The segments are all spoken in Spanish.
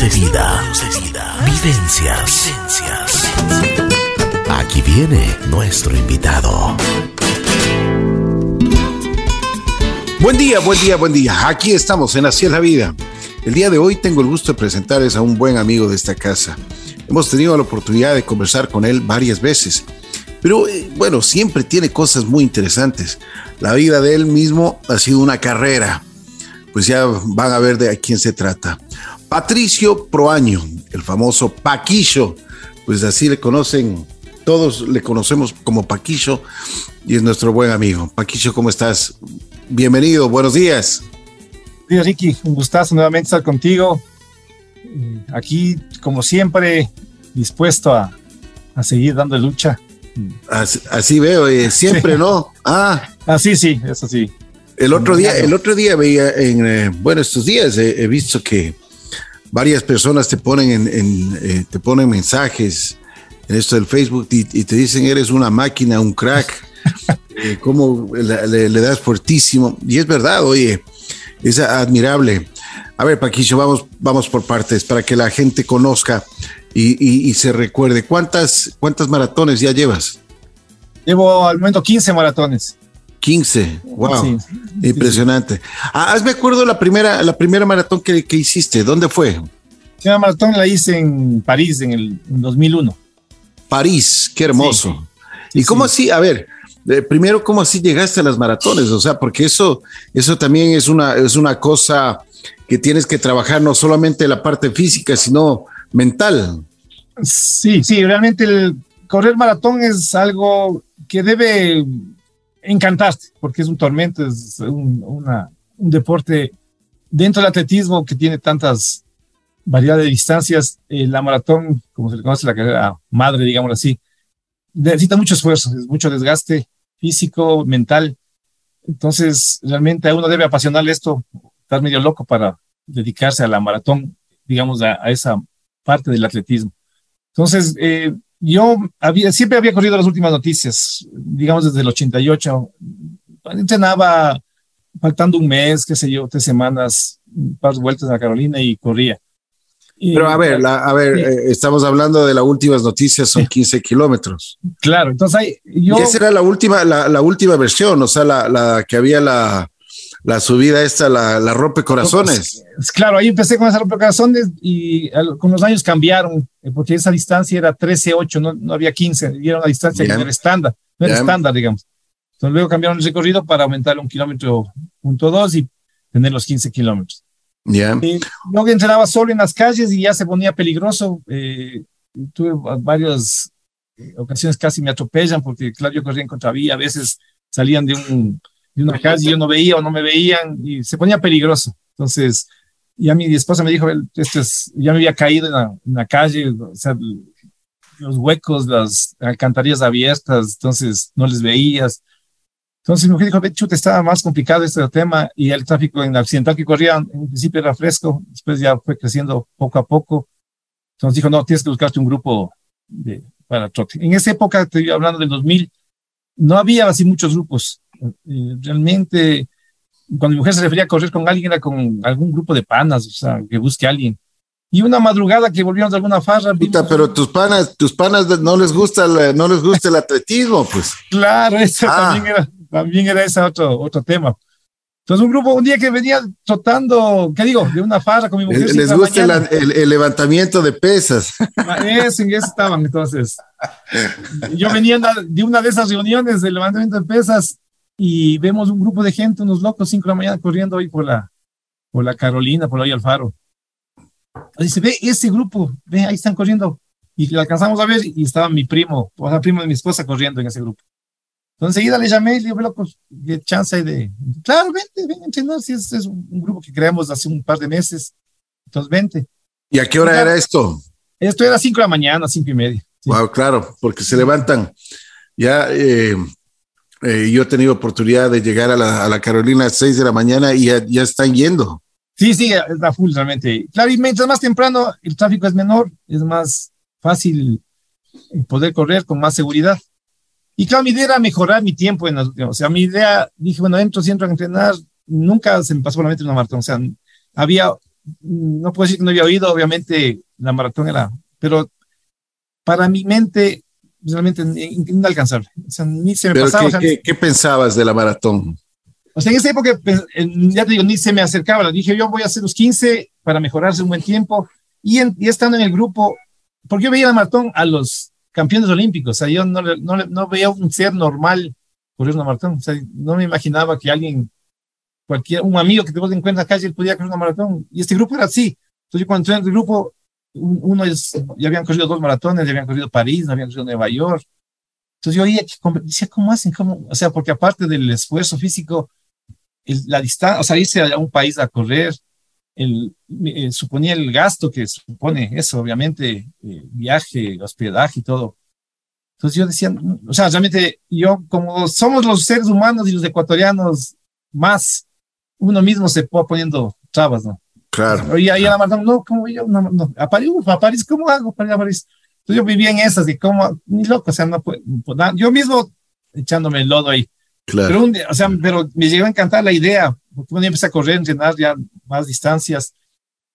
De vida. Vivencias. Aquí viene nuestro invitado. Buen día, buen día, buen día. Aquí estamos en Así es la vida. El día de hoy tengo el gusto de presentarles a un buen amigo de esta casa. Hemos tenido la oportunidad de conversar con él varias veces, pero eh, bueno, siempre tiene cosas muy interesantes. La vida de él mismo ha sido una carrera. Pues ya van a ver de a quién se trata. Patricio Proaño, el famoso Paquillo, pues así le conocen, todos le conocemos como Paquillo y es nuestro buen amigo. Paquillo, ¿cómo estás? Bienvenido, buenos días. Días, Ricky, un gustazo nuevamente estar contigo. Aquí, como siempre, dispuesto a, a seguir dando lucha. Así, veo, eh, siempre, ¿no? Ah. Así sí, eso sí. El otro día, el otro día veía en, eh, bueno, estos días he visto que varias personas te ponen en, eh, te ponen mensajes en esto del Facebook y, te dicen eres una máquina, un crack, cómo le, le, das fuertísimo. Y es verdad, oye, es admirable. A ver, Paquillo, vamos, vamos por partes para que la gente conozca y, se recuerde. ¿Cuántas, ¿Cuántas maratones ya llevas? Llevo al momento 15 maratones. 15, wow, impresionante. Ah, hazme acuerdo la primera, la primera maratón que, que hiciste, ¿dónde fue? La maratón la hice en París en el 2001. París, qué hermoso. ¿Y cómo así? A ver, eh, primero, ¿cómo así llegaste a las maratones? O sea, porque eso, eso también es una, es una cosa que tienes que trabajar no solamente la parte física, sino mental. Sí, sí, realmente el correr maratón es algo que debe encantarte, porque es un tormento, es un, un deporte dentro del atletismo que tiene tantas variedades de distancias. Eh, la maratón, como se le conoce la carrera madre, digámoslo así, necesita mucho esfuerzo, mucho desgaste físico, mental. Entonces, realmente a uno debe apasionarle esto, estar medio loco para dedicarse a la maratón, digamos, a, esa parte del atletismo. Entonces, eh, yo había, siempre había corrido las últimas noticias, digamos desde el 88. Entrenaba faltando un mes, qué sé yo, tres semanas, un par de vueltas a Carolina y corría. Pero a ver, a ver, eh, estamos hablando de las últimas noticias, son 15 kilómetros. Claro, entonces hay, yo... esa era la última, la, última versión, o sea, la, que había la, la subida esta, la, la rompe corazones. Pues, claro, ahí empecé con esa rompe corazones y con los años cambiaron, eh, porque esa distancia era 13.8, no, no había 15, y era una distancia que no era estándar, no era estándar, digamos. Entonces luego cambiaron el recorrido para aumentar un kilómetro punto dos y tener los 15 kilómetros. Yeah. Eh, luego entrenaba solo en las calles y ya se ponía peligroso. Eh, tuve varias eh, ocasiones casi me atropellan porque, claro, yo corría en contravía, a veces salían de, un, de una calle y yo no veía o no me veían y se ponía peligroso. Entonces, ya mi esposa me dijo, esto es, ya me había caído en la, en la calle, o sea, los huecos, las alcantarillas abiertas, entonces no les veías. Entonces mi mujer dijo, chuta, estaba más complicado este tema y el tráfico en accidental que corría en principio era fresco, después ya fue creciendo poco a poco. Entonces dijo, no, tienes que buscarte un grupo de, para trote. En esa época, estoy hablando del 2000, no había así muchos grupos. Eh, realmente, cuando mi mujer se refería a correr con alguien, era con algún grupo de panas, o sea, que busque a alguien. Y una madrugada que volvíamos de alguna farra. pero tus panas, tus panas no les gusta, el, no les gusta el atletismo, pues. Claro, eso ah. también era también era ese otro, otro tema. Entonces, un grupo, un día que venía trotando, ¿qué digo? De una farra con mi mujer. Les gusta el, levantamiento de pesas. Ah, eso, en eso estaban, entonces. Yo venía de una de esas reuniones de levantamiento de pesas y vemos un grupo de gente, unos locos, cinco de la mañana corriendo hoy por la, por la Carolina, por ahí al faro. Dice, ve ese grupo, ve, ahí están corriendo. Y le alcanzamos a ver y estaba mi primo, o sea, primo de mi esposa corriendo en ese grupo. Entonces enseguida le llamé y le dije, loco, ¿qué chance hay de...? Claro, vente, ven a entrenar, si es, es, un grupo que creamos hace un par de meses. Entonces vente. ¿Y a qué hora era esto? Esto era cinco de la mañana, cinco y media. Wow, claro, porque se levantan. Ya eh, eh, yo he tenido oportunidad de llegar a la, a la Carolina a las seis de la mañana y ya, ya están yendo. Sí, sí, está full realmente. Claro, y mientras más temprano el tráfico es menor, es más fácil poder correr con más seguridad. Y claro, mi idea era mejorar mi tiempo. En o sea, mi idea, dije, bueno, entro, si entro a entrenar, nunca se me pasó por la mente una maratón. O sea, había no puedo decir que no había oído, obviamente la maratón era, pero para mi mente realmente inalcanzable. O sea, ni se me pasaba. ¿qué, pensabas de la maratón? O sea, en esa época, pues, ya te digo, ni se me acercaba. Le dije, yo voy a hacer los 15 para mejorarse un buen tiempo. Y, y estando en el grupo, porque yo veía la maratón a los campeones olímpicos. O sea, yo no, no, no veía un ser normal correr una maratón. O sea, no me imaginaba que alguien, cualquier, un amigo que te encuentra en la calle podía correr una maratón. Y este grupo era así. Entonces, yo cuando entré en el grupo, uno es, ya habían corrido dos maratones, ya habían corrido París, ya habían corrido Nueva York. Entonces yo oía que decía, ¿cómo hacen? ¿Cómo? O sea, porque aparte del esfuerzo físico, la distancia, o sea, irse a un país a correr, el, eh, suponía el gasto que supone eso, obviamente, eh, viaje, hospedaje y todo. Entonces yo decía, o sea, realmente yo, como somos los seres humanos y los ecuatorianos más, uno mismo se va poniendo trabas, ¿no? Claro. Y ahí a la maratón, no, ¿cómo yo? No, no, a París, a París, ¿cómo hago para ir a París? Entonces yo vivía en esas y como, ni loco, o sea, no puedo, yo mismo echándome el lodo ahí. Claro. Pero, un, o sea, pero me llegó a encantar la idea, porque bueno, empecé a correr, entrenar ya más distancias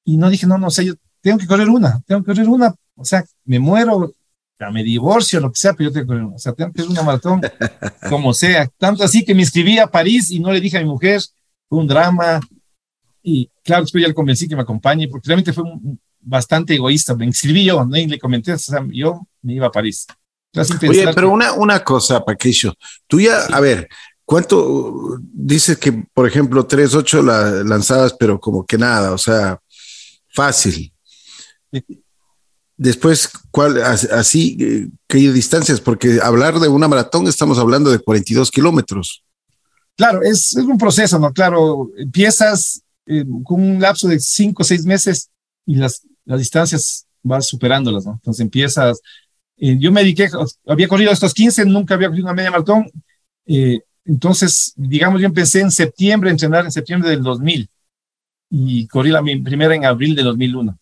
y no dije, no, no, o sea, yo tengo que correr una, tengo que correr una, o sea, me muero, ya me divorcio, lo que sea, pero yo tengo que correr una, o sea, tengo que correr una maratón, como sea. Tanto así que me inscribí a París y no le dije a mi mujer, fue un drama, y claro, después ya le convencí que me acompañe, porque realmente fue bastante egoísta. Me inscribí yo, ¿no? Y le comenté, o sea, yo me iba a París. Oye, pero una, una cosa, Paquillo. Tú ya, a ver, ¿cuánto dices que, por ejemplo, 3.8 la, lanzadas, pero como que nada, o sea, fácil? Después, ¿cuál, así, qué distancias? Porque hablar de una maratón estamos hablando de 42 kilómetros. Claro, es, es, un proceso, ¿no? Claro, empiezas eh, con un lapso de cinco o seis meses y las, las distancias vas superándolas, ¿no? Entonces empiezas, eh, yo me dediqué, había corrido estos 15, nunca había corrido una media maratón, eh, entonces, digamos, yo empecé en septiembre, a entrenar en septiembre del 2000 y corrí la mi primera en abril del 2001.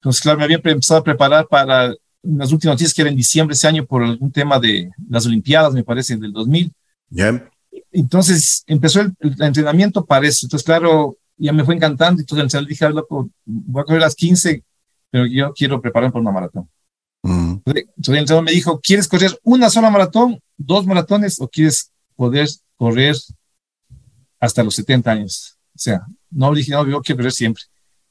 Entonces, claro, me había empezado a preparar para las últimas noticias que era en diciembre ese año por algún tema de las Olimpiadas, me parece, del 2000. Ya. Entonces empezó el, el, entrenamiento para eso. Entonces, claro, ya me fue encantando. y Entonces le dije, loco, voy a correr las 15, pero yo quiero prepararme por una maratón. Mm. Entonces el me dijo, ¿quieres correr una sola maratón, dos maratones o quieres poder correr hasta los 70 años? O sea, no dije, no, yo quiero correr siempre.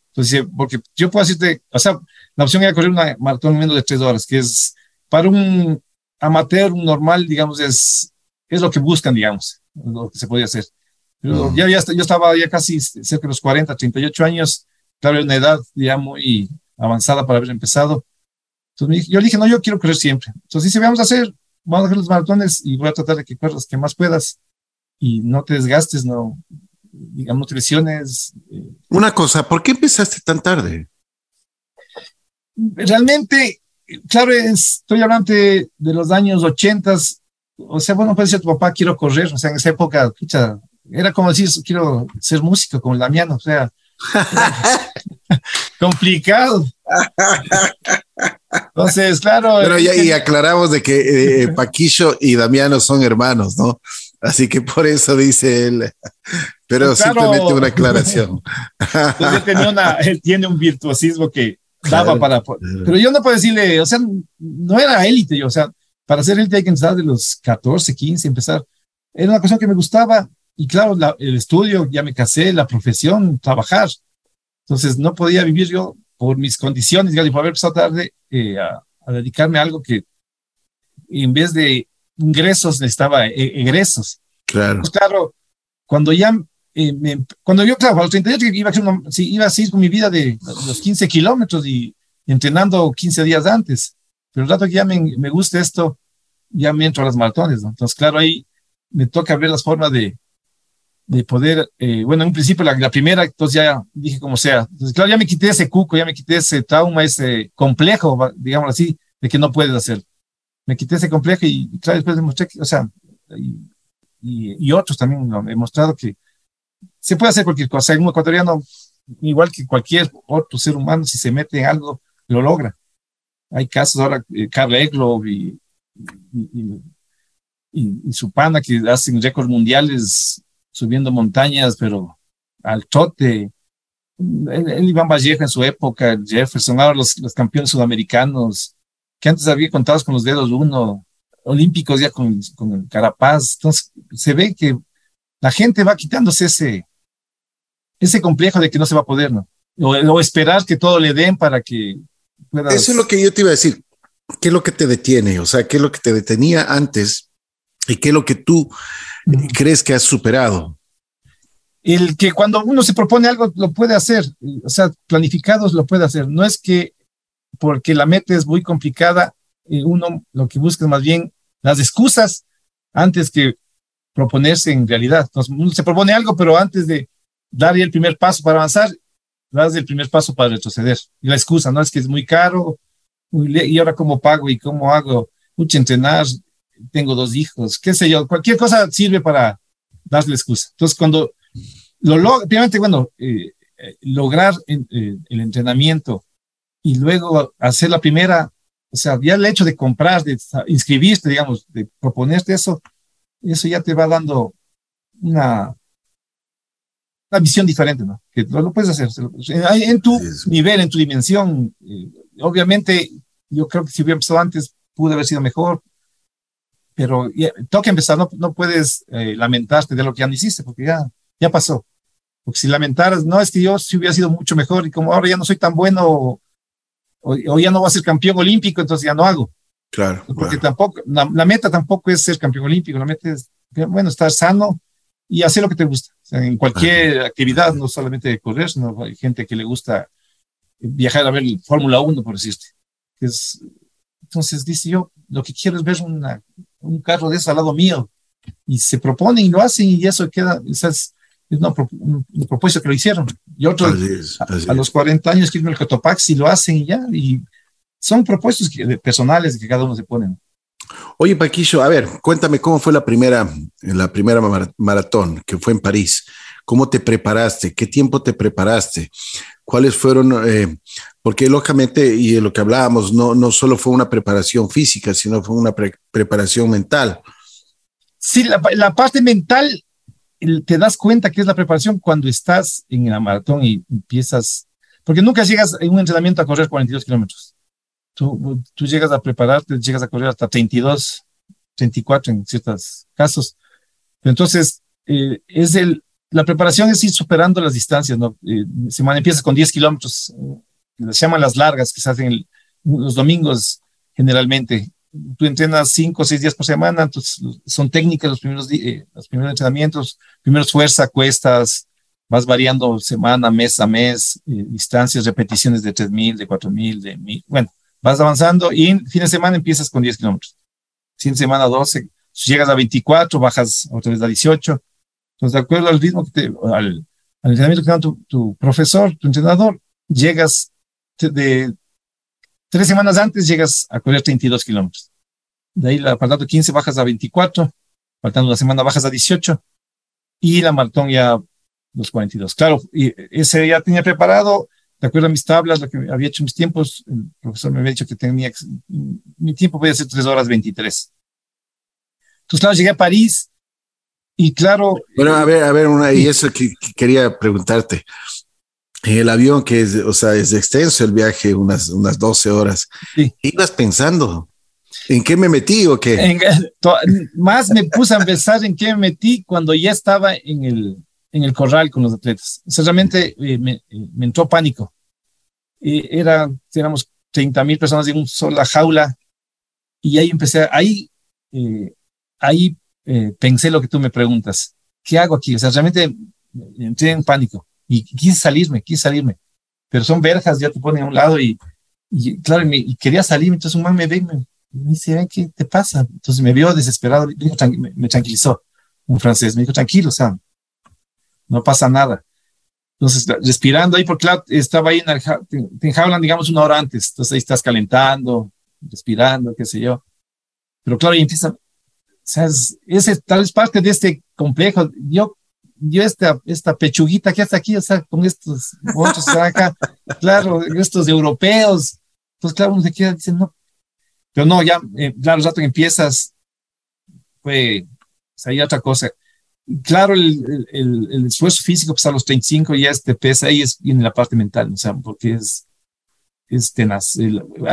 Entonces, porque yo puedo decirte, o sea, la opción era correr una maratón en menos de tres horas, que es para un amateur, un normal, digamos, es, es lo que buscan, digamos, lo que se podía hacer. Pero ya, ya, yo estaba ya casi cerca de los 40, 38 años, claro, una edad ya muy avanzada para haber empezado. Entonces yo le dije, no, yo quiero correr siempre. Entonces dice, vamos a hacer, vamos a hacer los maratones y voy a tratar de que corras que más puedas y no te desgastes, no, digamos, no te lesiones. Eh. Una cosa, ¿por qué empezaste tan tarde? Realmente, claro, estoy hablando de, los años 80, o sea, bueno, puede decir tu papá, quiero correr, o sea, en esa época, escucha, era como decir, quiero ser músico como Damiano, o sea, complicado. Entonces, claro. Pero ya y aclaramos de que eh, Paquillo y Damiano son hermanos, ¿no? Así que por eso dice él. Pero pues simplemente una aclaración. él tiene un virtuosismo que daba para. Pero yo no puedo decirle, o sea, no era élite, yo, o sea, para ser élite hay que empezar de los 14, 15, empezar. Era una cosa que me gustaba y claro, el estudio, ya me casé, la profesión, trabajar. Entonces no podía vivir yo por mis condiciones, ya por haber empezado tarde eh, a, dedicarme a algo que en vez de ingresos necesitaba e, egresos. Claro. Pues, claro, cuando ya, eh, me, cuando yo, claro, a los 38 iba a, una, sí, iba a seguir con mi vida de los 15 kilómetros y entrenando 15 días antes. Pero el rato que ya me, me gusta esto, ya me entro a las maratones, ¿no? Entonces, claro, ahí me toca ver las formas de, de poder, eh, bueno, en un principio la, primera, entonces ya dije como sea. Entonces, claro, ya me quité ese cuco, ya me quité ese trauma, ese complejo, digamos así, de que no puedes hacer. Me quité ese complejo y, claro, después demostré que, o sea, y, y, otros también ¿no? he mostrado que se puede hacer cualquier cosa. Un ecuatoriano, igual que cualquier otro ser humano, si se mete en algo, lo logra. Hay casos ahora, eh, Carla Eglob y, y, y, su pana que hacen récords mundiales subiendo montañas, pero al trote. el, Iván Vallejo en su época, Jefferson, ahora los, los campeones sudamericanos, que antes había contados con los dedos uno, olímpicos ya con, con el Carapaz. Entonces, se ve que la gente va quitándose ese, ese complejo de que no se va a poder, ¿no? O, esperar que todo le den para que puedas... Eso es lo que yo te iba a decir. ¿Qué es lo que te detiene? O sea, ¿qué es lo que te detenía antes y qué es lo que tú crees que has superado? El que cuando uno se propone algo lo puede hacer, o sea, planificados lo puede hacer. No es que porque la meta es muy complicada, eh, uno lo que busca es más bien las excusas antes que proponerse en realidad. Entonces, uno se propone algo, pero antes de dar el primer paso para avanzar, das el primer paso para retroceder. Y la excusa, ¿no? Es que es muy caro, y ahora cómo pago y cómo hago, mucho entrenar, tengo dos hijos, qué sé yo, cualquier cosa sirve para darle excusa. Entonces, cuando lo logra, primeramente, bueno, eh, eh, lograr eh, el entrenamiento y luego hacer la primera, o sea, ya el hecho de comprar, de inscribirte, digamos, de proponerte eso, eso ya te va dando una, una visión diferente, ¿no? Que lo, puedes hacer. En, tu nivel, en tu dimensión, obviamente, yo creo que si hubiera empezado antes, pudo haber sido mejor, pero ya, toca empezar, no, no puedes lamentarte de lo que ya no hiciste, porque ya, ya pasó. Porque si lamentaras, no, es que yo si hubiera sido mucho mejor y como ahora ya no soy tan bueno o, ya no voy a ser campeón olímpico, entonces ya no hago. Claro. Porque tampoco, la, meta tampoco es ser campeón olímpico, la meta es, bueno, estar sano y hacer lo que te gusta. en cualquier actividad, no solamente correr, sino hay gente que le gusta viajar a ver Fórmula 1, por decirte. Es, entonces dice yo, lo que quiero es ver una, un carro de ese al lado mío. Y se proponen y lo hacen y eso queda, es, es una, un, propósito que lo hicieron. Y otros a, los 40 años que el Cotopaxi lo hacen y ya. Y son propuestos personales que cada uno se pone. Oye, Paquillo, a ver, cuéntame cómo fue la primera, la primera maratón que fue en París. ¿Cómo te preparaste? ¿Qué tiempo te preparaste? ¿Cuáles fueron? Eh, porque lógicamente, y de lo que hablábamos, no, no solo fue una preparación física, sino fue una preparación mental. Sí, la, la, parte mental te das cuenta que es la preparación cuando estás en la maratón y empiezas, porque nunca llegas en un entrenamiento a correr 42 kilómetros. Tú, tú llegas a prepararte, llegas a correr hasta 32, 34 en ciertos casos. Entonces, eh, es el, la preparación es ir superando las distancias, ¿no? Eh, semana empiezas con 10 kilómetros, eh, se llaman las largas que se hacen los domingos generalmente tú entrenas cinco o seis días por semana, entonces son técnicas los primeros, eh, los primeros entrenamientos, primeros fuerza, cuestas, vas variando semana, mes a mes, eh, distancias, repeticiones de 3000, de 4000, de 1000, bueno, vas avanzando y fin de semana empiezas con 10 kilómetros, fin de semana 12, llegas a 24, bajas otra vez a 18, entonces de acuerdo al ritmo que te, al, al entrenamiento que te da tu, tu profesor, tu entrenador, llegas de Tres semanas antes llegas a correr 32 kilómetros. De ahí, faltando 15, bajas a 24. Faltando una semana, bajas a 18. Y la maratón ya los 42. Claro, y ese ya tenía preparado, de acuerdo a mis tablas, lo que había hecho mis tiempos, el profesor me había dicho que tenía, mi tiempo podía ser 3 horas 23. Entonces, claro, llegué a París y claro. Bueno, a ver, a ver, una, y eso que quería preguntarte en el avión, que es, o sea, es extenso el viaje, unas, unas 12 horas. Sí. ¿Ibas pensando? ¿En qué me metí o qué? más me puse a pensar en qué me metí cuando ya estaba en el, en el corral con los atletas. O sea, realmente eh, me, me, entró pánico. Y era, éramos 30 mil personas en una sola jaula. Y ahí empecé, ahí, eh, ahí eh, pensé lo que tú me preguntas. ¿Qué hago aquí? O sea, realmente entré en pánico y quise salirme, quise salirme. Pero son verjas, ya te ponen a un lado y, y claro, y, quería salirme. Entonces un man me ve y me, dice, ¿qué te pasa? Entonces me vio desesperado, me, tranquilizó. Un francés me dijo, tranquilo, Sam, no pasa nada. Entonces, respirando ahí, porque claro, estaba ahí en te enjaulan, digamos, una hora antes. Entonces ahí estás calentando, respirando, qué sé yo. Pero claro, y empieza, sea, ese tal vez parte de este complejo. Yo yo esta, esta pechuguita que está aquí, o sea, con estos otros acá, claro, estos europeos, pues claro, uno se queda diciendo, no, pero no, ya, eh, claro, el rato que empiezas, pues, hay otra cosa. claro, el, el, el, esfuerzo físico, pues a los 35 ya te pesa, ahí es, viene la parte mental, o sea, porque es, es tenaz.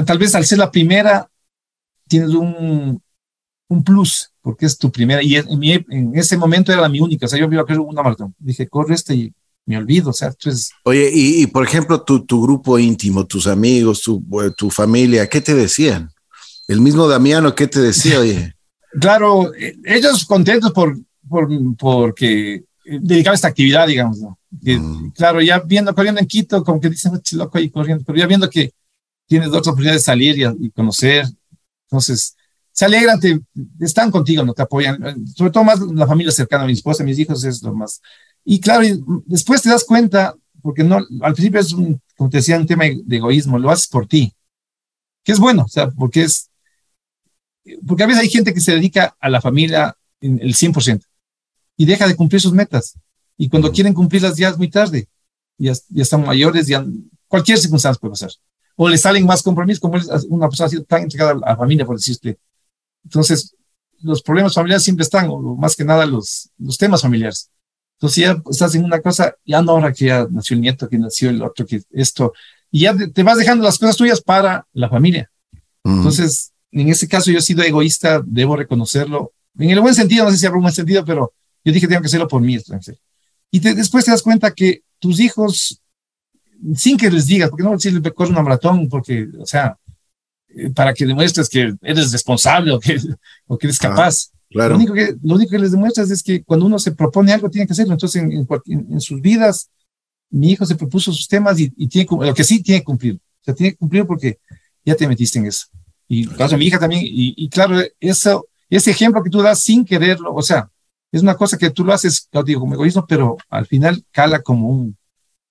tal vez al ser la primera, tienes un, un plus, porque es tu primera, y en, mi, en ese momento era mi única, o sea, yo iba a correr una maratón. Dije, corre este y me olvido, o sea, entonces... Oye, y, y por ejemplo, tu, tu, grupo íntimo, tus amigos, tu, tu familia, ¿qué te decían? El mismo Damiano, ¿qué te decía, oye? claro, eh, ellos contentos por, por, porque dedicaba esta actividad, digamos, ¿no? Que, mm. Claro, ya viendo, corriendo en Quito, como que dicen, loco ahí corriendo, pero ya viendo que tienes otras oportunidades de salir y, y conocer, entonces se alegran, te, están contigo, no te apoyan, sobre todo más la familia cercana, mi esposa, mis hijos, es lo más. Y claro, después te das cuenta, porque no, al principio es un, como te decía, un tema de egoísmo, lo haces por ti, que es bueno, o sea, porque es, porque a veces hay gente que se dedica a la familia en el 100% y deja de cumplir sus metas. Y cuando quieren cumplirlas ya es muy tarde, ya, ya están mayores, ya cualquier circunstancia puede pasar. O le salen más compromisos, como una persona ha sido tan entregada a la familia, por decirte, entonces, los problemas familiares siempre están, o más que nada los, los temas familiares. Entonces ya estás en una cosa, ya no ahora que ya nació el nieto, que nació el otro, que esto, y ya te vas dejando las cosas tuyas para la familia. Entonces, en ese caso yo he sido egoísta, debo reconocerlo, en el buen sentido, no sé si habrá un buen sentido, pero yo dije, tengo que hacerlo por mí. Y después te das cuenta que tus hijos, sin que les digas, porque no decirles, corre una maratón, porque, o sea, para que demuestres que eres responsable o que, o que eres ah, capaz. claro. Lo único, que, lo único que les demuestras es que cuando uno se propone algo, tiene que hacerlo. Entonces, en, en, sus vidas, mi hijo se propuso sus temas y, y, tiene lo que sí tiene que cumplir. O sea, tiene que cumplir porque ya te metiste en eso. Y caso mi hija también. Y, y, claro, eso, ese ejemplo que tú das sin quererlo, o sea, es una cosa que tú lo haces, lo digo, como egoísmo, pero al final cala como un,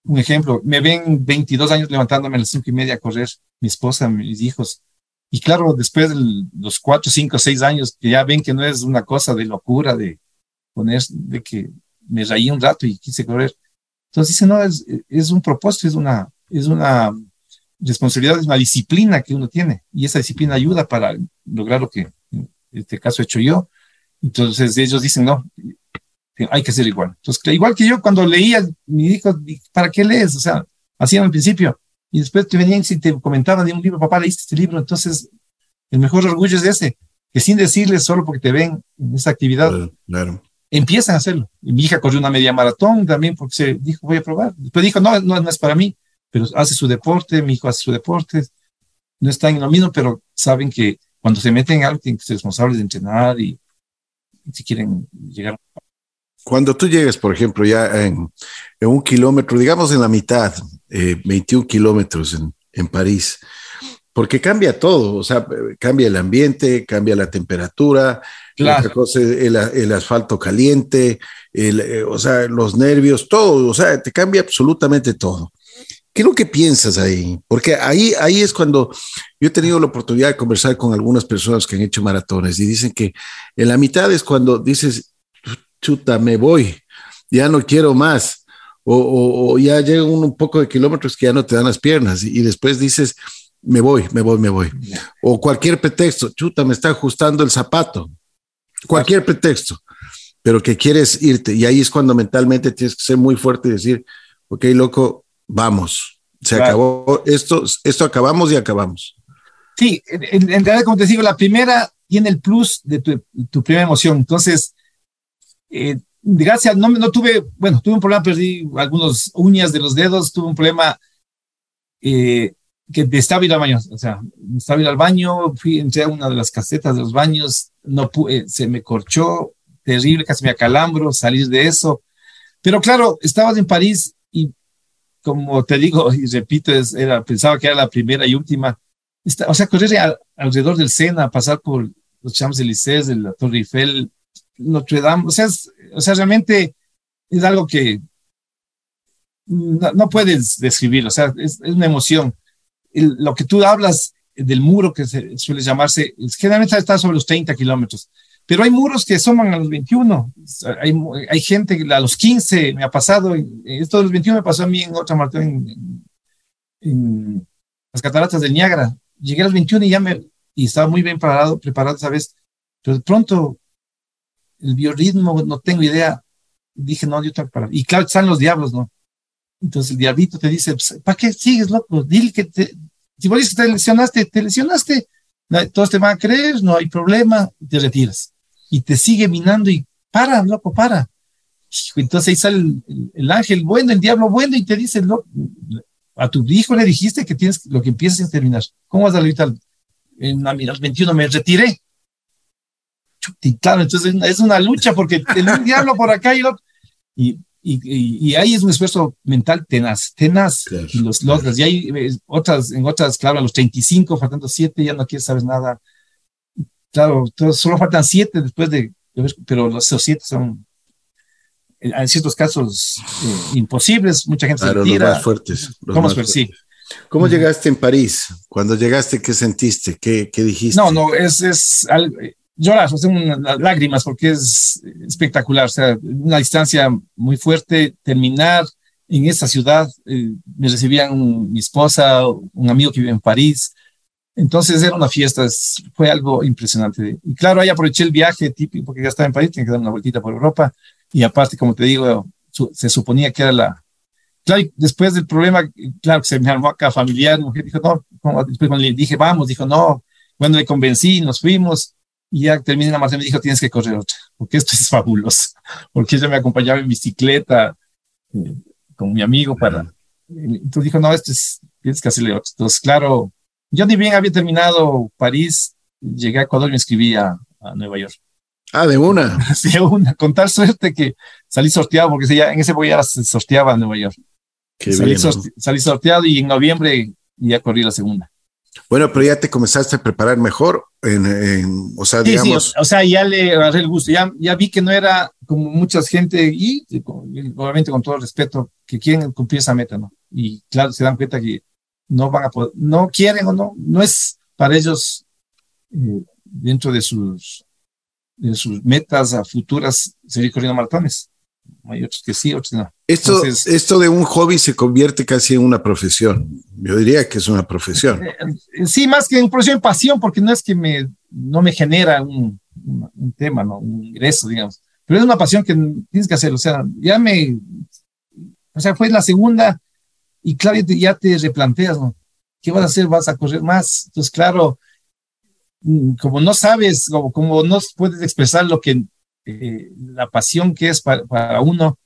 un ejemplo. Me ven 22 años levantándome a las cinco y media a correr, mi esposa, mis hijos. Y claro, después de los cuatro, cinco, seis años, que ya ven que no es una cosa de locura, de poner, de que me reí un rato y quise correr. Entonces dice, no, es, es un propósito, es una, es una responsabilidad, es una disciplina que uno tiene. Y esa disciplina ayuda para lograr lo que en este caso he hecho yo. Entonces ellos dicen, no, hay que ser igual. Entonces, igual que yo cuando leía, mi hijo, ¿para qué lees? O sea, hacían al principio, y después te venían y te comentaban de un libro, papá, leíste este libro, entonces el mejor orgullo es ese, que sin decirles, solo porque te ven en esa actividad, claro, empiezan a hacerlo. Y mi hija corrió una media maratón también porque se dijo, voy a probar. Después dijo, no, no, no es para mí, pero hace su deporte, mi hijo hace su deporte, no están en lo mismo, pero saben que cuando se meten en algo tienen que ser responsables de entrenar y, y si quieren llegar. Cuando tú llegues, por ejemplo, ya en, en un kilómetro, digamos en la mitad, 21 eh, kilómetros en, en París, porque cambia todo, o sea, cambia el ambiente, cambia la temperatura, claro. cosa, el, el, asfalto caliente, el, eh, o sea, los nervios, todo, o sea, te cambia absolutamente todo. ¿Qué es lo que piensas ahí? Porque ahí, ahí es cuando yo he tenido la oportunidad de conversar con algunas personas que han hecho maratones y dicen que en la mitad es cuando dices, chuta, me voy, ya no quiero más o, ya llega un, poco de kilómetros que ya no te dan las piernas y, después dices, me voy, me voy, me voy. O cualquier pretexto, chuta, me está ajustando el zapato. Cualquier pretexto, pero que quieres irte. Y ahí es cuando mentalmente tienes que ser muy fuerte y decir, ok, loco, vamos. Se acabó esto, esto acabamos y acabamos. Sí, en, realidad, como te digo, la primera tiene el plus de tu, tu primera emoción. Entonces, eh, gracias, no, no tuve, bueno, tuve un problema, perdí algunas uñas de los dedos, tuve un problema eh, que estaba ir al baño, o sea, estaba ir al baño, fui, entré a una de las casetas de los baños, no pude, se me corchó, terrible, casi me acalambro, salir de eso. Pero claro, estabas en París y como te digo y repito, era, pensaba que era la primera y última. o sea, correr alrededor del Sena, pasar por los Champs-Élysées, la Torre Eiffel, Notre Dame, o sea, o sea, realmente es algo que no, puedes describir, o sea, es, una emoción. lo que tú hablas del muro que se, suele llamarse, generalmente está sobre los 30 kilómetros, pero hay muros que suman a los 21, hay, hay gente a los 15, me ha pasado, esto de los 21 me pasó a mí en otra maratón en, en, las cataratas del Niágara, llegué a los 21 y ya me, y estaba muy bien preparado, preparado esa vez, pero de pronto el biorritmo, no tengo idea, dije, no, yo tengo que parar. Y claro, están los diablos, ¿no? Entonces el diablito te dice, pues, ¿para qué sigues, loco? Dile que te, si vos dices que te lesionaste, te lesionaste, todos te van a creer, no hay problema, te retiras. Y te sigue minando y para, loco, para. Entonces ahí sale el, ángel bueno, el diablo bueno, y te dice, loco, a tu hijo le dijiste que tienes lo que empiezas a terminar. ¿Cómo vas a evitar? En los 21 me retiré. Y claro, entonces es una lucha porque el diablo por acá y, lo, y y, y, ahí es un esfuerzo mental tenaz, tenaz, y los logras. Y hay eh, otras, en otras, claro, a los 35, faltando 7, ya no quieres saber nada. Claro, solo faltan 7 después de, pero los 7 son, en ciertos casos, eh, imposibles. Mucha gente claro, se Los más fuertes. Los más fuertes. Sí. ¿Cómo llegaste en París? Cuando llegaste, ¿qué sentiste? ¿Qué, qué dijiste? No, no, es, es lloras, o sea, lágrimas, porque es espectacular, o sea, una distancia muy fuerte, terminar en esa ciudad, eh, me recibían mi esposa, un amigo que vive en París, entonces era una fiesta, fue algo impresionante. Y claro, ahí aproveché el viaje típico, porque ya estaba en París, tenía que dar una vueltita por Europa, y aparte, como te digo, se suponía que era la... Claro, después del problema, claro, que se me armó acá familiar, mujer dijo, no, después cuando le dije, vamos, dijo, no, bueno, le convencí, nos fuimos, y ya terminé la maratón y me dijo, tienes que correr otra, porque esto es fabuloso. Porque ella me acompañaba en bicicleta eh, con mi amigo para... Entonces dijo, no, esto es, tienes que hacerle otra. Entonces, claro, yo ni bien había terminado París, llegué a Ecuador y me escribí a, Nueva York. Ah, de una. Sí, de una, con tal suerte que salí sorteado, porque ya, en ese ya se sorteaba a Nueva York. salí, salí sorteado y en noviembre ya corrí la segunda. Bueno, pero ya te comenzaste a preparar mejor, en, o sea, digamos. o, sea, ya le agarré el gusto, ya, ya vi que no era como mucha gente, y, obviamente con todo el respeto, que quieren cumplir esa meta, ¿no? Y claro, se dan cuenta que no van a poder, no quieren o no, no es para ellos eh, dentro de sus, de sus metas a futuras seguir corriendo maratones. Hay otros que sí, otros no. Esto, esto de un hobby se convierte casi en una profesión. Yo diría que es una profesión. Eh, sí, más que en profesión, pasión, porque no es que me, no me genera un, un, tema, ¿no? un ingreso, digamos. Pero es una pasión que tienes que hacer. O sea, ya me. O sea, fue la segunda y claro, ya te, replanteas, ¿no? ¿Qué vas a hacer? ¿Vas a correr más? Entonces, claro, mm, como no sabes, como, como no puedes expresar lo que eh, la pasión que es para, uno.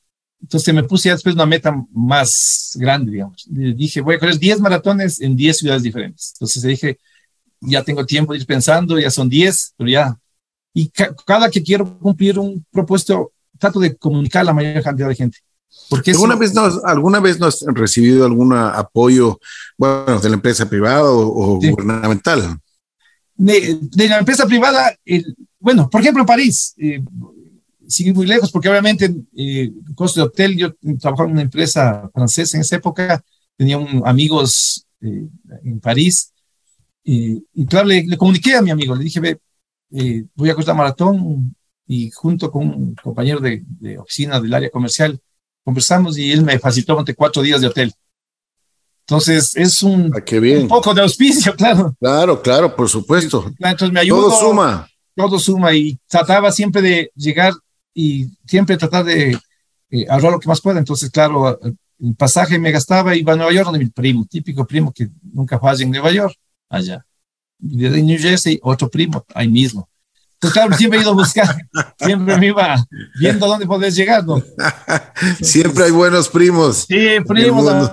Entonces me puse ya después una meta más grande, digamos. dije, voy a correr 10 maratones en 10 ciudades diferentes. Entonces dije, ya tengo tiempo de ir pensando, ya son 10, pero ya. Y cada que quiero cumplir un propósito, trato de comunicar a la mayor cantidad de gente. Porque ¿Alguna, vez no, ¿Alguna vez no has recibido algún apoyo, bueno, de la empresa privada o, gubernamental? De, de, la empresa privada, el, bueno, por ejemplo, París, eh, sigue muy lejos porque obviamente eh, costo de hotel, yo trabajaba en una empresa francesa en esa época, tenía amigos eh, en París y claro, le, comuniqué a mi amigo, le dije, eh, voy a cortar maratón y junto con un compañero de, oficina del área comercial conversamos y él me facilitó ante cuatro días de hotel. Entonces es un, ah, un poco de auspicio, claro. Claro, claro, por supuesto. Entonces me ayudó. Todo suma todo suma y trataba siempre de llegar y siempre tratar de eh, ahorrar lo que más pueda. Entonces, claro, el pasaje me gastaba y iba a Nueva York donde mi primo, típico primo que nunca falla en Nueva York, allá. de New Jersey, otro primo, ahí mismo. Entonces, claro, siempre he ido a buscar, siempre me iba viendo dónde podés llegar, ¿no? siempre hay buenos primos. Sí, primos.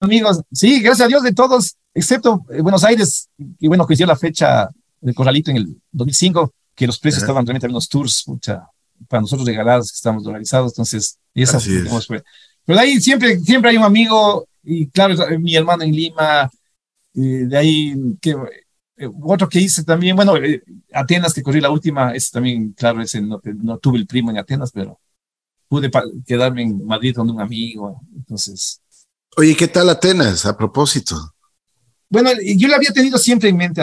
Amigos, sí, gracias a Dios de todos excepto eh, Buenos Aires, y bueno, coincidió la fecha del Corralito en el 2005, que los precios estaban realmente en unos tours, para nosotros regalados, que estamos dolarizados, entonces, esa fue. Pero de ahí siempre, siempre hay un amigo, y claro, mi hermano en Lima, de ahí, que, eh, otro que hice también, bueno, eh, Atenas, que corrí la última, ese también, claro, ese no, no tuve el primo en Atenas, pero pude quedarme en Madrid con un amigo, entonces. Oye, ¿qué tal Atenas, a propósito? Bueno, yo la había tenido siempre en mente.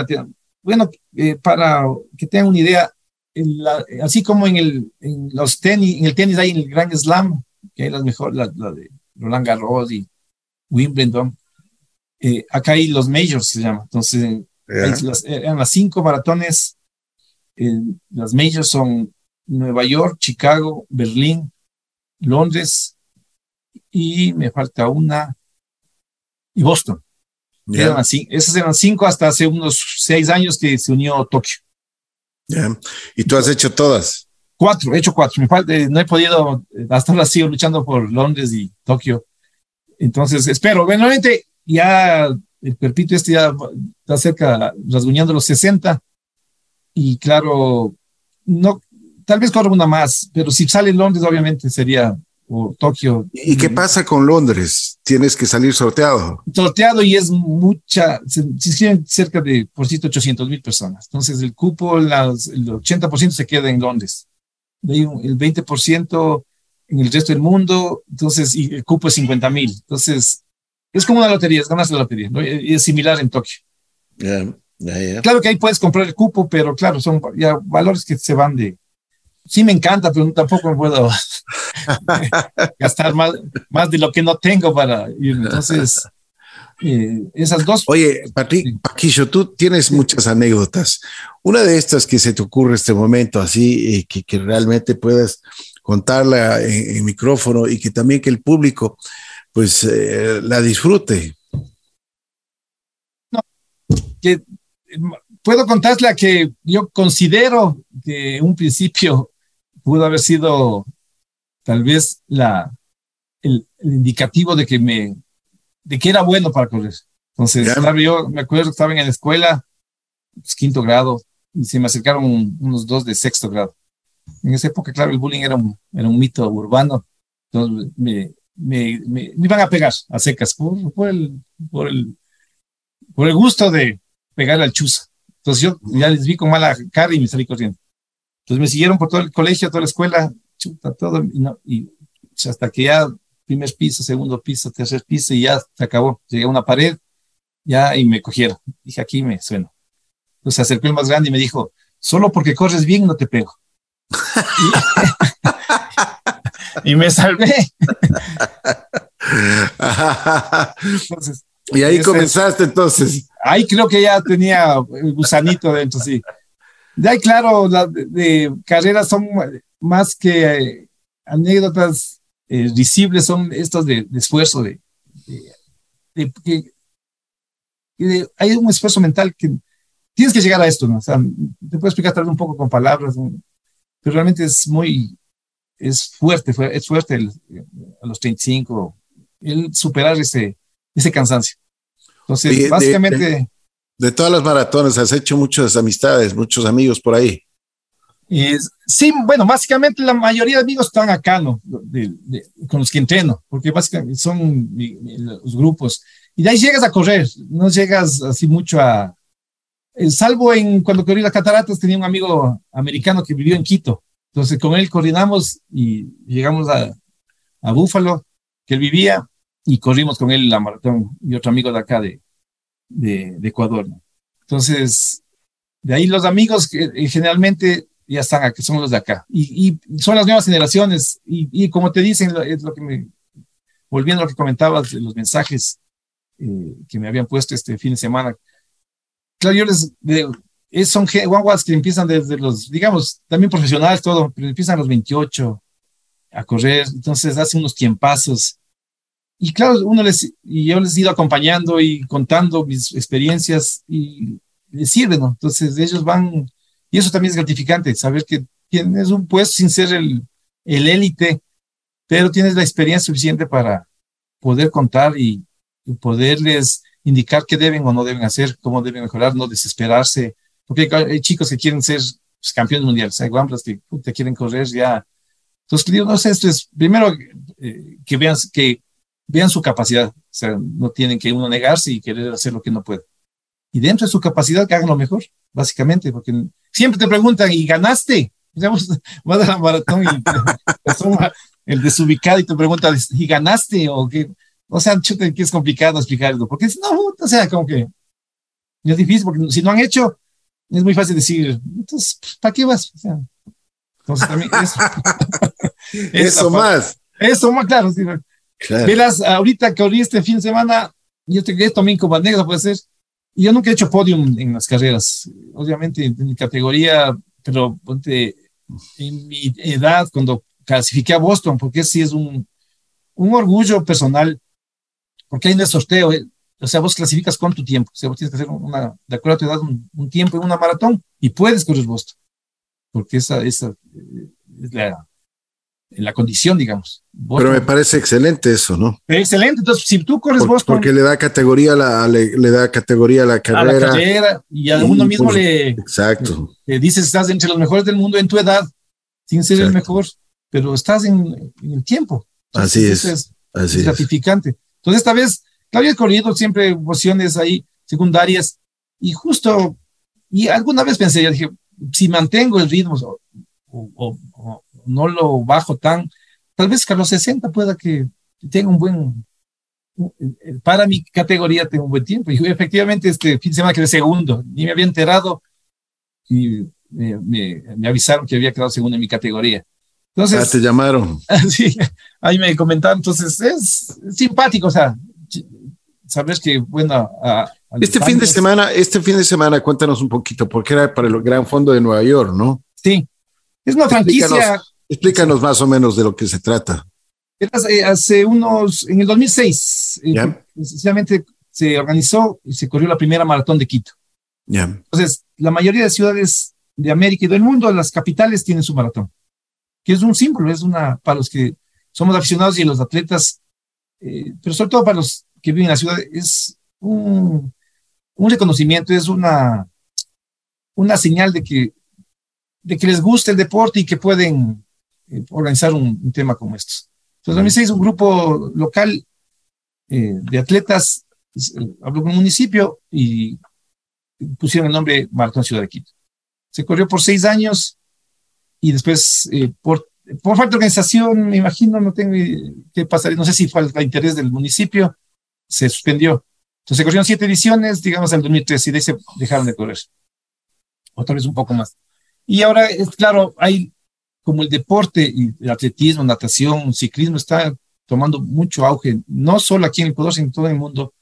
Bueno, eh, para que tengan una idea, así como en, el, en los tenis, en el tenis hay en el Grand Slam, que hay las mejores, la, de Roland Garros y Wimbledon, eh, acá hay los majors, se llama. Entonces, eran las cinco maratones. las majors son Nueva York, Chicago, Berlín, Londres y me falta una y Boston. Eran así, esas eran cinco hasta hace unos seis años que se unió Tokio. ¿Y tú has hecho todas? Cuatro, he hecho cuatro. Me falta, no he podido, hasta ahora sigo luchando por Londres y Tokio. Entonces, espero. Bueno, ya el perpito este ya está cerca, rasguñando los 60. Y claro, no, tal vez corra una más, pero si sale Londres, obviamente sería o Tokio. ¿Y qué pasa con Londres? Tienes que salir sorteado. Sorteado y es mucha, se, inscriben cerca de, por cierto, 800 mil personas. Entonces el cupo, las, el 80% se queda en Londres. De ahí el 20% en el resto del mundo, entonces, y el cupo es 50 mil. Entonces, es como una lotería, es ganas la lotería, ¿no? es similar en Tokio. Claro que ahí puedes comprar el cupo, pero claro, son ya valores que se van de, sí me encanta, pero tampoco puedo gastar más, más de lo que no tengo para ir. Entonces, eh, esas dos. Oye, Paquillo, tú tienes muchas anécdotas. Una de estas que se te ocurre en este momento, así, eh, que, que, realmente puedas contarla en, micrófono y que también que el público, pues, eh, la disfrute. No, que puedo contarla que yo considero que un principio pudo haber sido tal vez la, el, indicativo de que me, de que era bueno para correr. Entonces, yo me acuerdo que estaba en la escuela, pues, quinto grado, y se me acercaron unos dos de sexto grado. En esa época, claro, el bullying era un, era un mito urbano. Entonces, me, me, me, iban a pegar a secas por, por, el, por, el, por el gusto de pegar al chuzo. Entonces yo ya les vi con mala cara y me salí corriendo. Entonces me siguieron por todo el colegio, toda la escuela, chuta, todo, y, no, y hasta que ya primer piso, segundo piso, tercer piso, y ya se acabó. Llegué a una pared, ya, y me cogieron. Dije, aquí me sueno. Entonces se acercó el más grande y me dijo, solo porque corres bien no te pego. y, me salvé. y ahí comenzaste entonces. Ahí creo que ya tenía el gusanito dentro, sí. De ahí, claro, las de, carreras son más que eh, anécdotas eh, visibles, son estas de, esfuerzo, de, que hay un esfuerzo mental que tienes que llegar a esto, ¿no? O sea, te puedo explicar tal vez un poco con palabras, pero realmente es muy, es fuerte, es fuerte a los 35, el superar ese, ese cansancio. Entonces, básicamente... De todas las maratones, has hecho muchas amistades, muchos amigos por ahí. sí, bueno, básicamente la mayoría de amigos están acá, ¿no? con los que entreno, porque básicamente son los grupos. Y de ahí llegas a correr, no llegas así mucho a... Eh, salvo en cuando corrí las cataratas, tenía un amigo americano que vivió en Quito. Entonces con él coordinamos y llegamos a, a Búfalo, que él vivía, y corrimos con él la maratón y otro amigo de acá de, de, Ecuador. Entonces, de ahí los amigos que eh, generalmente ya están aquí, son los de acá. Y, son las nuevas generaciones. Y, como te dicen, es lo que me, volviendo a lo que comentabas de los mensajes eh, que me habían puesto este fin de semana. Claro, yo les, es, son guaguas que empiezan desde los, digamos, también profesionales, todo, empiezan a los 28 a correr, entonces hace unos tiempazos y claro, uno les, y yo les he ido acompañando y contando mis experiencias y les sirve, ¿no? Entonces ellos van, y eso también es gratificante, saber que tienes un puesto sin ser el, élite, pero tienes la experiencia suficiente para poder contar y, poderles indicar qué deben o no deben hacer, cómo deben mejorar, no desesperarse, porque hay, chicos que quieren ser pues, campeones mundiales, hay guambras que te quieren correr ya. Entonces, digo, no sé, esto es primero eh, que vean que vean su capacidad. O sea, no tienen que uno negarse y querer hacer lo que no puede. Y dentro de su capacidad que hagan lo mejor, básicamente, porque siempre te preguntan, ¿y ganaste? Digamos, vas a la maratón y el desubicado y te pregunta, ¿y ganaste? O qué? O sea, chute, que es complicado explicarlo, porque no, o sea, como que es difícil, porque si no han hecho, es muy fácil decir, entonces, ¿para qué vas? O sea, entonces también eso. eso más. Eso más, claro. Sí, Verás, ahorita que corrí este fin de semana, yo te quedé también como anécdota, puede ser. Y yo nunca he hecho podium en las carreras. Obviamente en mi categoría, pero ponte, en mi edad, cuando clasifiqué a Boston, porque sí es un, un orgullo personal, porque hay un sorteo, eh, o sea, vos clasificas con tu tiempo, o sea, vos tienes que hacer una, de acuerdo a tu edad, un, tiempo en una maratón y puedes correr Boston, porque esa, esa eh, es la, la condición, digamos. Pero me parece excelente eso, ¿no? Excelente. Entonces, si tú corres Por, Boston. Porque le da categoría a la, le, da categoría a la carrera. A la carrera y a uno mismo pues, le. Exacto. Le dices, estás entre los mejores del mundo en tu edad, sin ser el mejor, pero estás en, el tiempo. Así es. es, así gratificante. Entonces, esta vez, Claudia corrido siempre emociones ahí secundarias y justo, y alguna vez pensé, yo dije, si mantengo el ritmo o, o no lo bajo tan, tal vez que a los 60 pueda que tenga un buen, para mi categoría tengo un buen tiempo. Y efectivamente este fin de semana quedé segundo, ni me había enterado y me, avisaron que había quedado segundo en mi categoría. Entonces, ah, te llamaron. Sí, ahí me comentaron, entonces es simpático, o sea, sabes que, bueno, este fin de semana, este fin de semana, cuéntanos un poquito, porque era para el Gran Fondo de Nueva York, ¿no? Sí, es una franquicia Explícanos más o menos de lo que se trata. Eh, hace unos, en el 2006, eh, precisamente se organizó y se corrió la primera maratón de Quito. Ya. Entonces, la mayoría de ciudades de América y del mundo, las capitales tienen su maratón, que es un símbolo, es una, para los que somos aficionados y los atletas, eh, pero sobre todo para los que viven en la ciudad, es un, un reconocimiento, es una, una señal de que, de que les gusta el deporte y que pueden eh, organizar un, tema como estos. Entonces, se hizo un grupo local eh, de atletas, eh, habló con el municipio y pusieron el nombre Maratón Ciudad de Quito. Se corrió por seis años y después, por, por falta de organización, me imagino, no tengo qué pasaría, no sé si fue el interés del municipio, se suspendió. Entonces se corrieron siete ediciones, digamos, en el 2013 y de ahí se dejaron de correr. Otra vez un poco más. Y ahora, es claro, hay como el deporte y el atletismo, natación, ciclismo está tomando mucho auge, no solo aquí en Ecuador, sino en todo el mundo.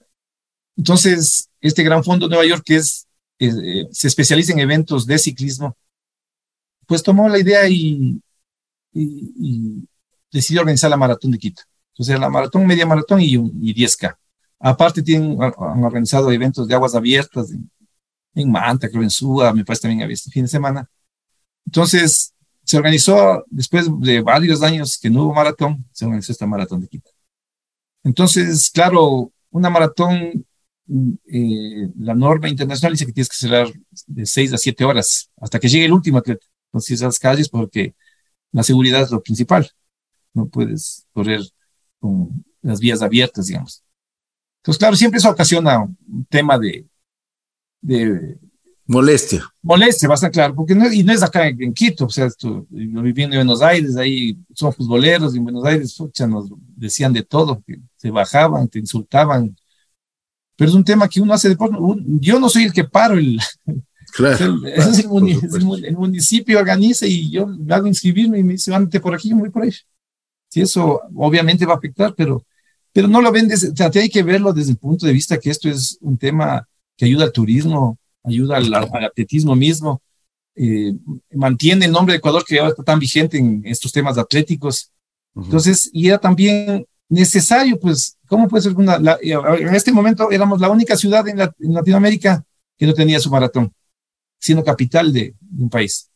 Entonces, este gran fondo de Nueva York, que es, eh, se especializa en eventos de ciclismo, pues tomó la idea y, y, decidió organizar la maratón de Quito. Entonces, la maratón, media maratón y, y 10K. Aparte, tienen, han organizado eventos de aguas abiertas en, en Manta, creo en Suba, me parece también había este fin de semana. Entonces, se organizó después de varios años que no hubo maratón, se organizó esta maratón de Quito. Entonces, claro, una maratón, eh, la norma internacional dice que tienes que cerrar de seis a siete horas hasta que llegue el último atleta. Entonces, esas calles, porque la seguridad es lo principal. No puedes correr con las vías abiertas, digamos. Entonces, claro, siempre eso ocasiona un tema de, de Molestia. Molestia, bastante claro, porque no, y no es acá en, Quito, o sea, esto, viviendo en Buenos Aires, ahí son futboleros, y en Buenos Aires fucha, nos decían de todo, que se bajaban, te insultaban, pero es un tema que uno hace deporte, yo no soy el que paro el... Claro, es el, municipio organiza y yo me hago inscribirme y me dice, ándate por aquí, muy por ahí. Sí, eso obviamente va a afectar, pero, pero no lo ven desde, o sea, hay que verlo desde el punto de vista que esto es un tema que ayuda al turismo, ayuda al, atletismo mismo, eh, mantiene el nombre de Ecuador que ahora está tan vigente en estos temas atléticos. Entonces, y era también necesario, pues, ¿cómo puede ser una? en este momento éramos la única ciudad en, Latinoamérica que no tenía su maratón, siendo capital de, un país.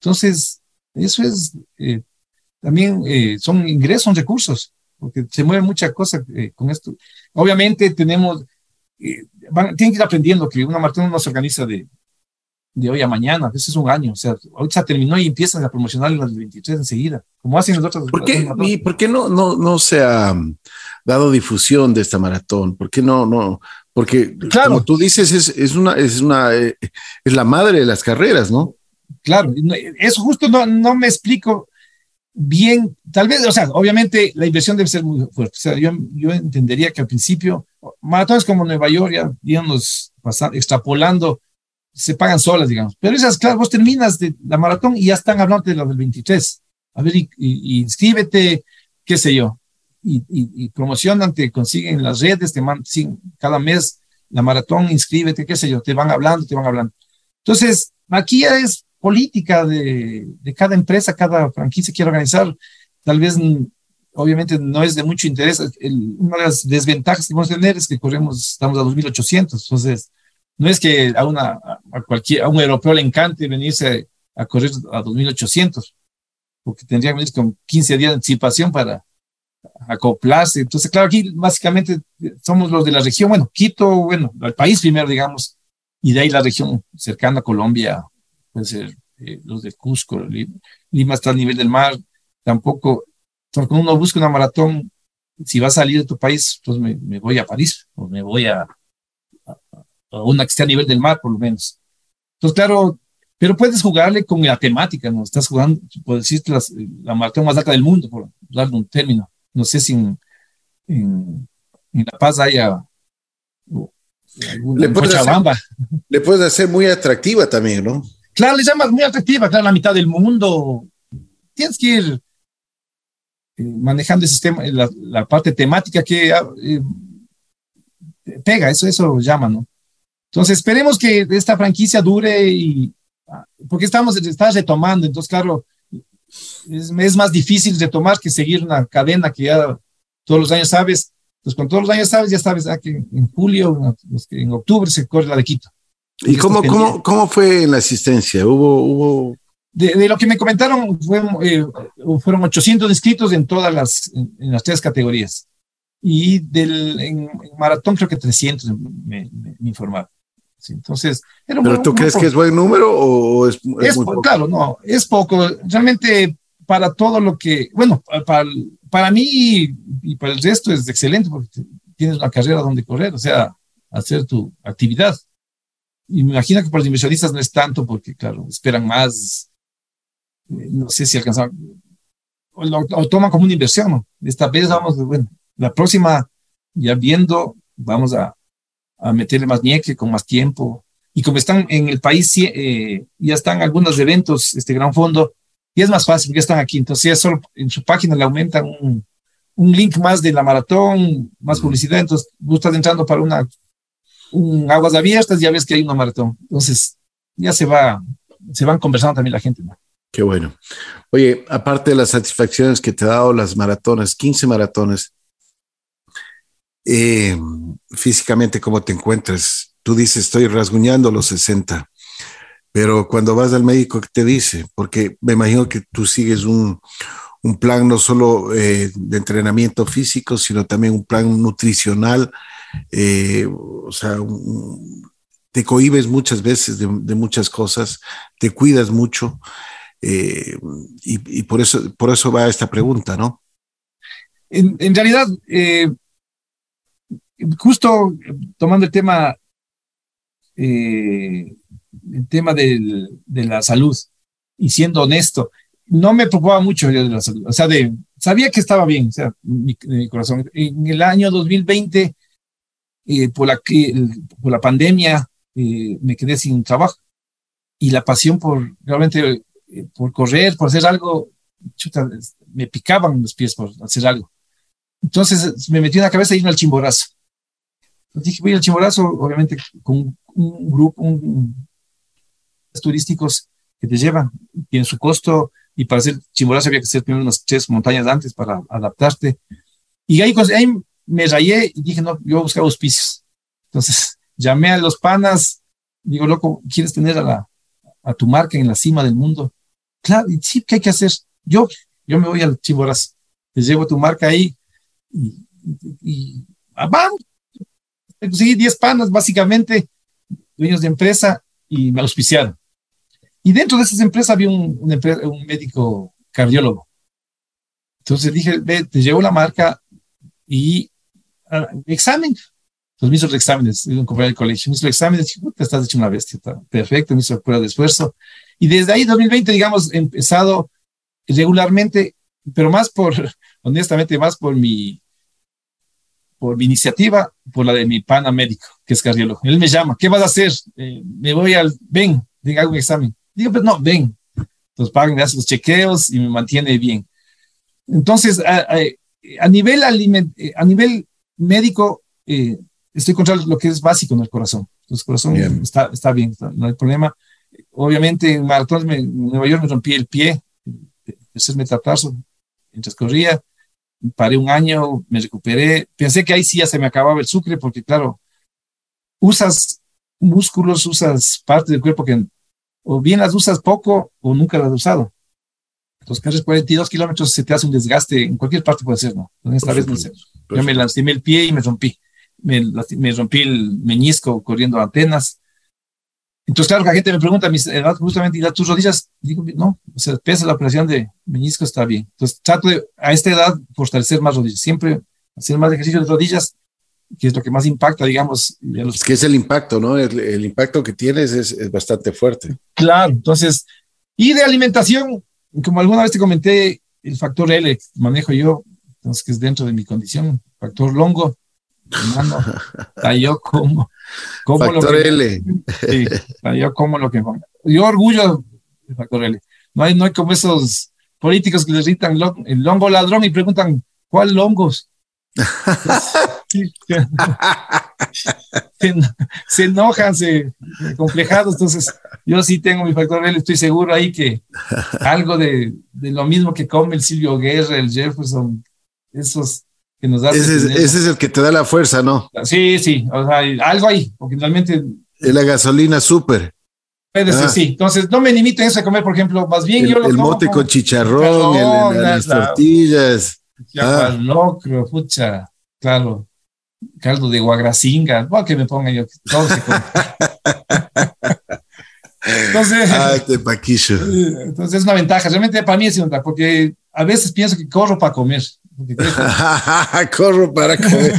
Entonces, eso es, eh, también eh, son ingresos, son recursos, porque se mueve mucha cosa con esto. Obviamente tenemos, tienen que ir aprendiendo que una maratón no se organiza de, de hoy a mañana, a veces es un año, o sea, hoy se terminó y empiezan a promocionar las 23 enseguida, como hacen los otros. ¿Por qué, y ¿por qué no, no, no se ha dado difusión de esta maratón? ¿Por qué no, no? Porque, claro. como tú dices, es, es una, es una, eh, es la madre de las carreras, ¿no? Claro, eso justo no, no me explico bien, tal vez, o sea, obviamente la inversión debe ser muy fuerte. O sea, yo, yo entendería que al principio, maratones como Nueva York, ya, digamos, extrapolando, se pagan solas, digamos. Pero esas, claro, vos terminas de la maratón y ya están hablando de la del 23. A ver, y, inscríbete, qué sé yo, y, y, promocionan, te consiguen las redes, te mandan cada mes la maratón, inscríbete, qué sé yo, te van hablando, te van hablando. Entonces, aquí ya es política de, de cada empresa, cada franquicia quiere organizar. Tal vez, obviamente, no es de mucho interés. una de las desventajas que vamos a tener es que corremos, estamos a 2.800. Entonces, no es que a, una, a, cualquier, a un europeo le encante venirse a correr a 2.800, porque tendría que venir con 15 días de anticipación para acoplarse. Entonces, claro, aquí básicamente somos los de la región, bueno, Quito, bueno, el país primero, digamos, y de ahí la región cercana a Colombia, puede ser eh, los de Cusco, Lima, está al nivel del mar, tampoco, cuando uno busca una maratón, si va a salir de tu país, pues me, me voy a París, o me voy a, a, una que esté a nivel del mar, por lo menos. Entonces, claro, pero puedes jugarle con la temática, ¿no? Estás jugando, puedes decir, la, la maratón más alta del mundo, por darle un término. No sé si en, en, La Paz haya le puedes, hacer, le puedes hacer muy atractiva también, ¿no? Claro, le llamas muy atractiva, claro, la mitad del mundo. Tienes que ir manejando el sistema, la, la, parte temática que ah, eh, pega, eso, eso llama, ¿no? Entonces, esperemos que esta franquicia dure y, ah, porque estamos, estás retomando, entonces, claro, es, es, más difícil retomar que seguir una cadena que ya todos los años sabes. Pues con todos los años sabes, ya sabes ah, que en julio, en octubre se corre la de Quito. ¿Y cómo, cómo, cómo fue la asistencia? ¿Hubo, hubo... De, lo que me comentaron, fue, eh, fueron 800 inscritos en todas las, en, las tres categorías. Y del, en, maratón creo que 300 me, me, me informaron. entonces, ¿Pero tú crees que es buen número o es, es, muy poco? Claro, no, es poco. Realmente para todo lo que, bueno, para, para mí y para el resto es excelente porque tienes una carrera donde correr, o sea, hacer tu actividad. Y me imagino que para los inversionistas no es tanto porque, claro, esperan más, no sé si alcanzan, o lo, toman como una inversión, ¿no? Esta vez vamos, bueno, la próxima, ya viendo, vamos a, a meterle más nieque con más tiempo. Y como están en el país, eh, ya están algunos eventos, este gran fondo, y es más fácil, ya están aquí. Entonces, ya solo en su página le aumentan un, un link más de la maratón, más publicidad. Entonces, tú estás entrando para una aguas abiertas, ya ves que hay una maratón. Entonces, ya se va, se van conversando también la gente. ¿no? Qué bueno. Oye, aparte de las satisfacciones que te ha dado las maratones, 15 maratones, eh, físicamente, ¿cómo te encuentras? Tú dices, estoy rasguñando los 60, pero cuando vas al médico, ¿qué te dice? Porque me imagino que tú sigues un, un plan no solo eh, de entrenamiento físico, sino también un plan nutricional eh, o sea, te cohibes muchas veces de, muchas cosas, te cuidas mucho, eh, y, por, eso, por eso va esta pregunta, ¿no? En, realidad, eh, justo tomando el tema, el tema de la salud y siendo honesto, no me preocupaba mucho de la salud, o sea, de, sabía que estaba bien, o sea, mi, mi corazón. En el año 2020 eh, por, la, por la pandemia eh, me quedé sin trabajo y la pasión por realmente eh, por correr, por hacer algo, me picaban los pies por hacer algo. Entonces me metí en la cabeza irme al chimborazo. Dije, voy al chimborazo, obviamente con un, grupo un, turísticos que te llevan, tienen su costo, y para hacer chimborazo había que hacer primero unas tres montañas antes para adaptarte. Y ahí, me rayé y dije, no, yo buscaba auspicios. Entonces llamé a los panas, digo, loco, ¿quieres tener a, a tu marca en la cima del mundo? Claro, y sí, ¿qué hay que hacer? Yo, yo me voy al Chiboras, te llevo tu marca ahí y, y, ah, vamos. Conseguí 10 panas, básicamente, dueños de empresa, y me auspiciaron. Y dentro de esas empresas había un, un, un médico cardiólogo. Entonces dije, ve, te llevo la marca y examen. Pues me hizo los exámenes, un compañero del colegio, me hizo los exámenes, dije, te estás hecho una bestia, está perfecto, me hizo prueba de esfuerzo. Y desde ahí, 2020, digamos, he empezado regularmente, pero más por, honestamente, más por mi, por mi iniciativa, por la de mi pana médico, que es cardiólogo. Él me llama, ¿qué vas a hacer? Eh, me voy al, ven, hago un examen. Digo, pues no, ven. Entonces pagan, me hacen los chequeos y me mantiene bien. Entonces, a, nivel, a nivel médico, eh, estoy contra lo que es básico en el corazón. el corazón está, está bien, no hay problema. Obviamente en maratones en Nueva York me rompí el pie, tercer metatarso, mientras corría, paré un año, me recuperé, pensé que ahí sí ya se me acababa el sucre, porque claro, usas músculos, usas partes del cuerpo que o bien las usas poco o nunca las has usado. Entonces, cargas 42 kilómetros se te hace un desgaste, en cualquier parte puede ser, ¿no? Entonces, esta vez no sé. Yo me lastimé el pie y me rompí. Me, me rompí el meñisco corriendo antenas. Entonces, claro, la gente me pregunta mi edad justamente, ¿y tus rodillas? Digo, no, o sea, pese la operación de meñisco está bien. Entonces, trato de, a esta edad, fortalecer más rodillas. Siempre hacer más ejercicio de rodillas, que es lo que más impacta, digamos. Es que es el impacto, ¿no? El, impacto que tienes es, es, bastante fuerte. Claro, entonces, y de alimentación, como alguna vez te comenté, el factor L que manejo yo, entonces que es dentro de mi condición, factor longo, hermano, yo como, como factor lo que, L. Sí, yo como lo que Yo orgullo del factor L. No hay, no hay como esos políticos que les gritan el longo ladrón y preguntan, ¿cuál longos? se, enojan, se complejados. Entonces, yo sí tengo mi factor L, estoy seguro ahí que algo de, de lo mismo que come el Silvio Guerra, el Jefferson, esos que nos da. Ese, es, el que te da la fuerza, ¿no? Sí, sí, o sea, algo ahí, porque realmente. Es la gasolina súper. Puede ser, ah. sí. Entonces, no me limito a eso a comer, por ejemplo, más bien el, yo lo El mote con chicharrón, las tortillas. Ya, ah. locro, pucha, claro caldo de guagracinga, bueno, que me ponga yo, todo se Entonces, ah, este paquillo. entonces es una ventaja, realmente para mí es una ventaja, porque a veces pienso que corro para comer. corro para comer.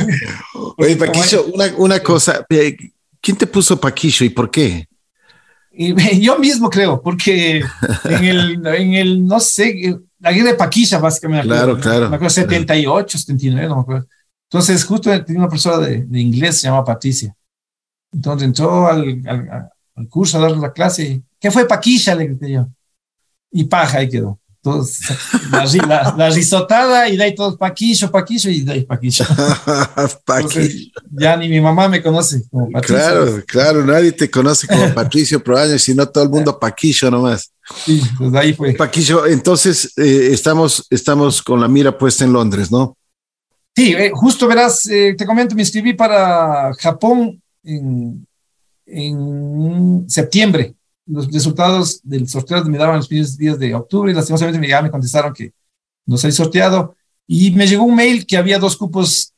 Oye, Paquillo, una, una cosa, eh, ¿quién te puso Paquillo y por qué? Y, yo mismo creo, porque en el, en el no sé, la guerra de Paquilla, básicamente. Claro, claro. Me acuerdo, 78, 79, no me acuerdo. Entonces, justo tenía una profesora de, de inglés, se llama Patricia. Entonces entró al, al, curso a dar la clase y, ¿qué fue Paquilla? Le grité yo. Y paja, ahí quedó. Entonces, la, la, risotada y de ahí todos Paquillo, Paquillo y de ahí Paquillo. Entonces, ya ni mi mamá me conoce como Patricio. Claro, claro, nadie te conoce como Patricio Proaño, sino todo el mundo Paquillo nomás. Sí, pues ahí fue. Paquillo, entonces eh, estamos, estamos con la mira puesta en Londres, ¿no? Sí, eh, justo verás, eh, te comento, me inscribí para Japón en, septiembre. Los resultados del sorteo me daban los primeros días de octubre y lastimosamente ya me contestaron que no se sorteado. Y me llegó un mail que había dos cupos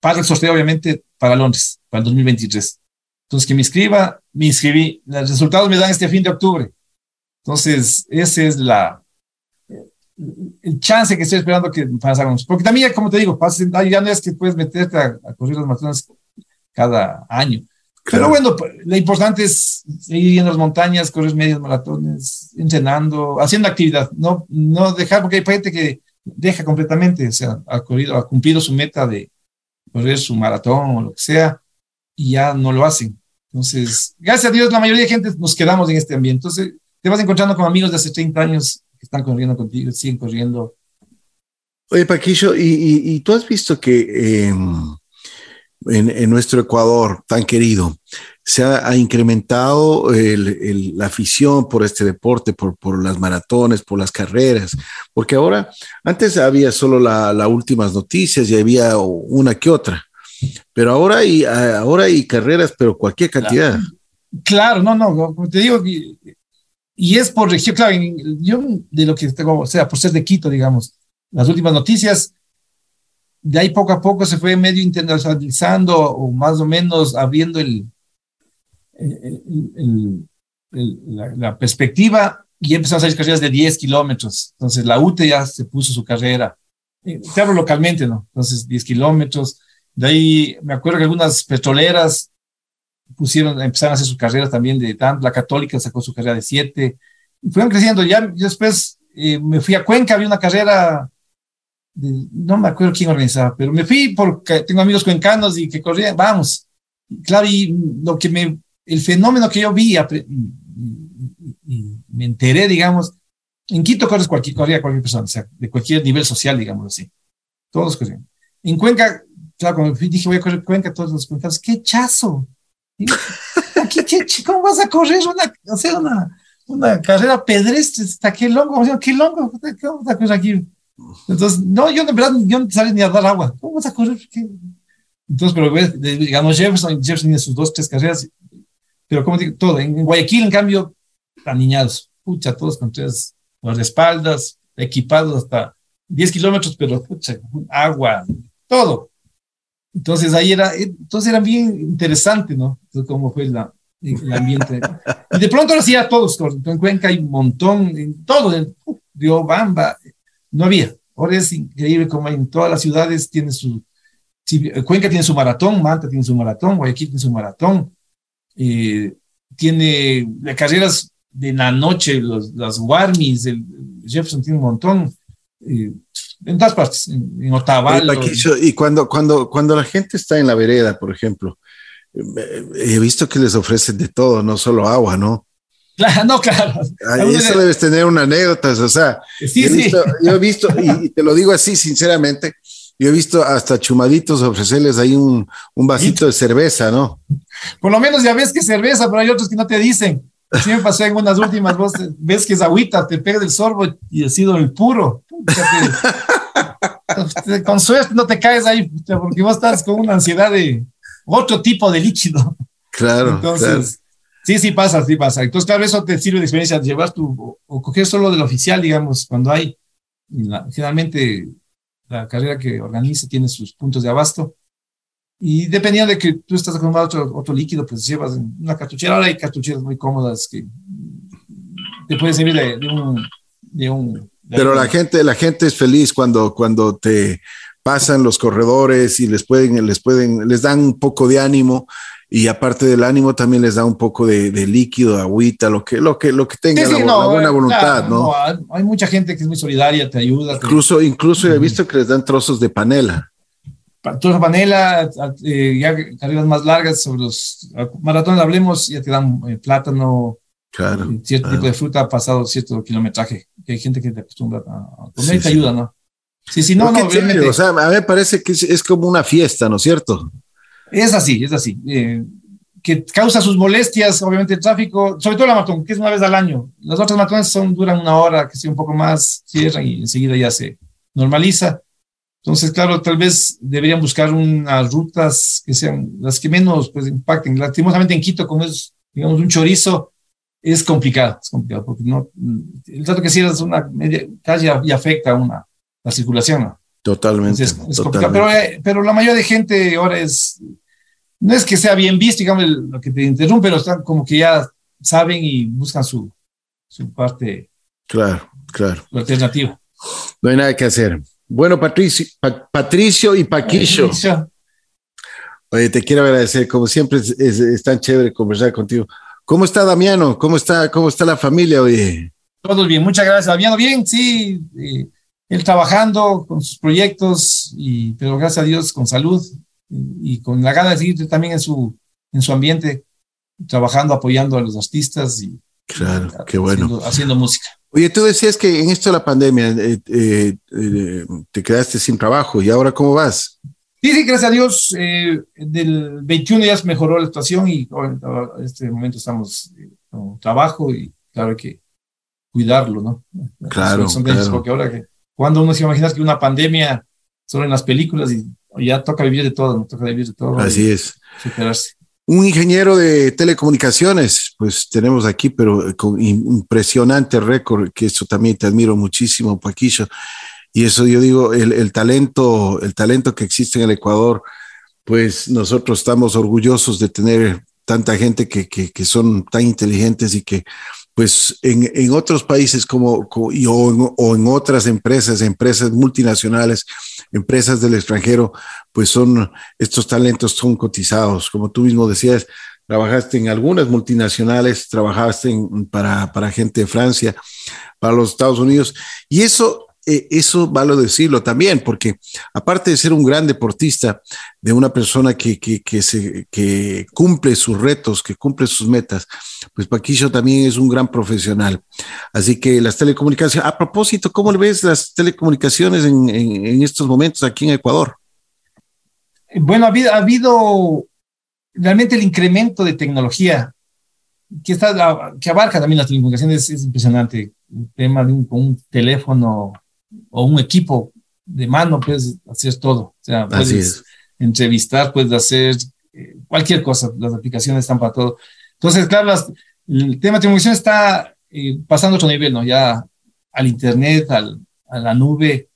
para el sorteo, obviamente, para Londres, para el 2023. Entonces, que me inscriba, me inscribí. Los resultados me dan este fin de octubre. Entonces, esa es la, el chance que estoy esperando que pasáramos. Porque también, como te digo, ya no es que puedes meterte a, correr las maratones cada año. Pero bueno, pues, lo importante es seguir en las montañas, correr medias maratones, entrenando, haciendo actividad, no, no dejar, porque hay gente que deja completamente, o sea, ha corrido, ha cumplido su meta de correr su maratón o lo que sea, y ya no lo hacen. Entonces, gracias a Dios, la mayoría de gente nos quedamos en este ambiente. Entonces, te vas encontrando con amigos de hace 30 años están corriendo contigo, siguen corriendo. Oye, Paquillo, ¿y, tú has visto que em, en, nuestro Ecuador tan querido se ha, incrementado la afición por este deporte, por, por, las maratones, por las carreras? Porque ahora, antes había solo las la últimas noticias y había una que otra, pero ahora hay, ahora hay carreras, pero cualquier cantidad. Claro, no, no, te digo, y es por región, claro, yo de lo que tengo, o sea, por ser de Quito, digamos, las últimas noticias, de ahí poco a poco se fue medio internacionalizando o más o menos abriendo el, la, perspectiva y empezaron a salir carreras de 10 kilómetros. Entonces la UTE ya se puso su carrera. Eh, te hablo localmente, ¿no? Entonces 10 kilómetros. De ahí me acuerdo que algunas petroleras pusieron, empezaron a hacer sus carreras también de tanto, la católica sacó su carrera de siete, y fueron creciendo, ya después eh, me fui a Cuenca, había una carrera, no me acuerdo quién organizaba, pero me fui porque tengo amigos cuencanos y que corrían, vamos, claro, y lo que me, el fenómeno que yo vi, y, me enteré, digamos, en Quito corres cualquier, corría cualquier persona, o sea, de cualquier nivel social, digamos así, todos corrían. En Cuenca, claro, cuando dije voy a correr Cuenca, todos los cuencanos, qué chazo, ¿Cómo vas a correr una, o sea, una, una carrera pedestre, está qué longo, qué longo, ¿qué vamos a correr aquí? Entonces, no, yo de verdad, yo no salí ni a dar agua, ¿cómo vas a correr? Entonces, pero digamos, Jefferson, Jefferson tiene sus dos, tres carreras, pero como digo, todo, en Guayaquil, en cambio, niñados, pucha, todos con tres espaldas, equipados hasta 10 kilómetros, pero pucha, agua, todo. Entonces ahí era, entonces era bien interesante, ¿no? Entonces, cómo fue la, el ambiente. Y de pronto ahora sí a todos, en Cuenca hay un montón, en todo, en Bamba, no había. Ahora es increíble como en todas las ciudades tiene su, Cuenca tiene su maratón, Manta tiene su maratón, Guayaquil tiene su maratón, eh, tiene carreras de la noche, los, las Warmis, el Jefferson tiene un montón. En todas partes, en, en Otavalo. Y cuando, cuando, cuando la gente está en la vereda, por ejemplo, eh, he visto que les ofrecen de todo, no solo agua, ¿no? Claro, no, claro. Ahí eso debes tener una anécdota, o sea, sí, he visto, sí. yo he visto, y te lo digo así sinceramente, yo he visto hasta chumaditos ofrecerles ahí un, un vasito de cerveza, ¿no? Por lo menos ya ves que es cerveza, pero hay otros que no te dicen. Así me pasó en unas últimas, vos ves que es agüita, te pegas el sorbo y ha sido el puro. con suerte no te caes ahí, porque vos estás con una ansiedad de otro tipo de líquido. Claro. Entonces, sí, sí pasa, sí pasa. Entonces, claro, eso te sirve de experiencia, llevar tu, o, coger solo del oficial, digamos, cuando hay, generalmente la carrera que organiza tiene sus puntos de abasto. Y dependiendo de que tú estás acostumbrado a otro, otro líquido, pues llevas una cartuchera. Ahora hay cartucheras muy cómodas que te pueden servir de, de un, de un pero la gente, la gente es feliz cuando, cuando te pasan los corredores y les pueden, les pueden, les dan un poco de ánimo y aparte del ánimo también les da un poco de, de líquido, agüita, lo que, lo que, lo que tenga sí, sí, la, no, la, buena voluntad, claro, ¿no? ¿no? Hay mucha gente que es muy solidaria, te ayuda. Incluso, te... incluso he visto que les dan trozos de panela. Trozos de panela, eh, ya carreras más largas sobre los maratones hablemos, ya te dan eh, plátano, Claro, cierto claro. tipo de fruta pasado cierto kilometraje. Hay gente que te acostumbra a comer sí, y te ayuda, ¿no? Sí, sí, no, no, obviamente. O sea, a mí me parece que es, es, como una fiesta, ¿no es cierto? Es así, es así. Eh, que causa sus molestias, obviamente el tráfico, sobre todo la maratón, que es una vez al año. Las otras maratones son, duran una hora, que sea un poco más, cierran y enseguida ya se normaliza. Entonces, claro, tal vez deberían buscar unas rutas que sean las que menos pues, impacten. Lastimosamente en Quito, como es, digamos, un chorizo, es complicado, es complicado, porque no, el trato que cierras una media calle y afecta a una, la circulación. Totalmente. Entonces, es totalmente. Pero, eh, pero la mayoría de gente ahora es, no es que sea bien visto, digamos, lo que te interrumpe, pero están como que ya saben y buscan su, su parte. Claro, claro. Su alternativa. No hay nada que hacer. Bueno, Patricio, pa Patricio y Paquillo. Patricio. Oye, te quiero agradecer, como siempre es, es, es tan chévere conversar contigo. ¿Cómo está Damiano? ¿Cómo está, cómo está la familia hoy? Todos bien, muchas gracias. Damiano, bien, sí. Eh, él trabajando con sus proyectos, y, pero gracias a Dios con salud y, y, con la gana de seguir también en su, en su ambiente, trabajando, apoyando a los artistas y claro, y, qué bueno. Haciendo, haciendo, música. Oye, tú decías que en esto de la pandemia eh, eh, eh, te quedaste sin trabajo y ahora cómo vas? Sí, sí, gracias a Dios, eh, del 21 ya mejoró la situación y en este momento estamos eh, con trabajo y claro hay que cuidarlo, ¿no? Claro, son claro. Porque ahora que, cuando uno se imagina que una pandemia solo en las películas y ya toca vivir de todo, no toca vivir de todo. Así es. Superarse. Un ingeniero de telecomunicaciones, pues tenemos aquí, pero con impresionante récord, que eso también te admiro muchísimo, Paquillo. Y eso yo digo, el, el, talento, el talento que existe en el Ecuador, pues nosotros estamos orgullosos de tener tanta gente que, que, que son tan inteligentes y que pues en, en otros países como, o, en, otras empresas, empresas multinacionales, empresas del extranjero, pues son, estos talentos son cotizados. Como tú mismo decías, trabajaste en algunas multinacionales, trabajaste para, para gente de Francia, para los Estados Unidos, y eso eh, eso vale decirlo también, porque aparte de ser un gran deportista, de una persona que, que, que, cumple sus retos, que cumple sus metas, pues Paquillo también es un gran profesional. Así que las telecomunicaciones, a propósito, ¿cómo le ves las telecomunicaciones en, en, estos momentos aquí en Ecuador? Bueno, ha habido, ha habido realmente el incremento de tecnología que, está, que abarca también las telecomunicaciones, es impresionante. El tema de un teléfono o un equipo de mano, puedes hacer todo. O sea, puedes entrevistar, puedes hacer eh, cualquier cosa. Las aplicaciones están para todo. Entonces, claro, el tema de telecomunicación está eh, pasando a otro nivel, ¿no? Ya al Internet, al, a la nube.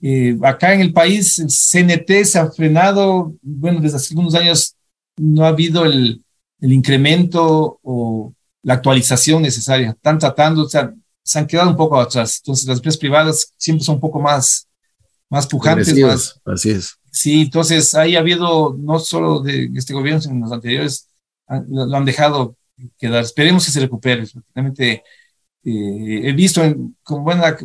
Eh, acá en el país, el CNT se ha frenado, bueno, desde hace algunos años no ha habido el, el incremento o la actualización necesaria. Están tratando, o sea, se han quedado un poco atrás. Entonces, las empresas privadas siempre son un poco más, más pujantes. Más, así es. Sí, entonces ahí ha habido, no solo de este gobierno, sino en los anteriores, lo, han dejado quedar. Esperemos que se recupere. Realmente eh, he visto en, con buena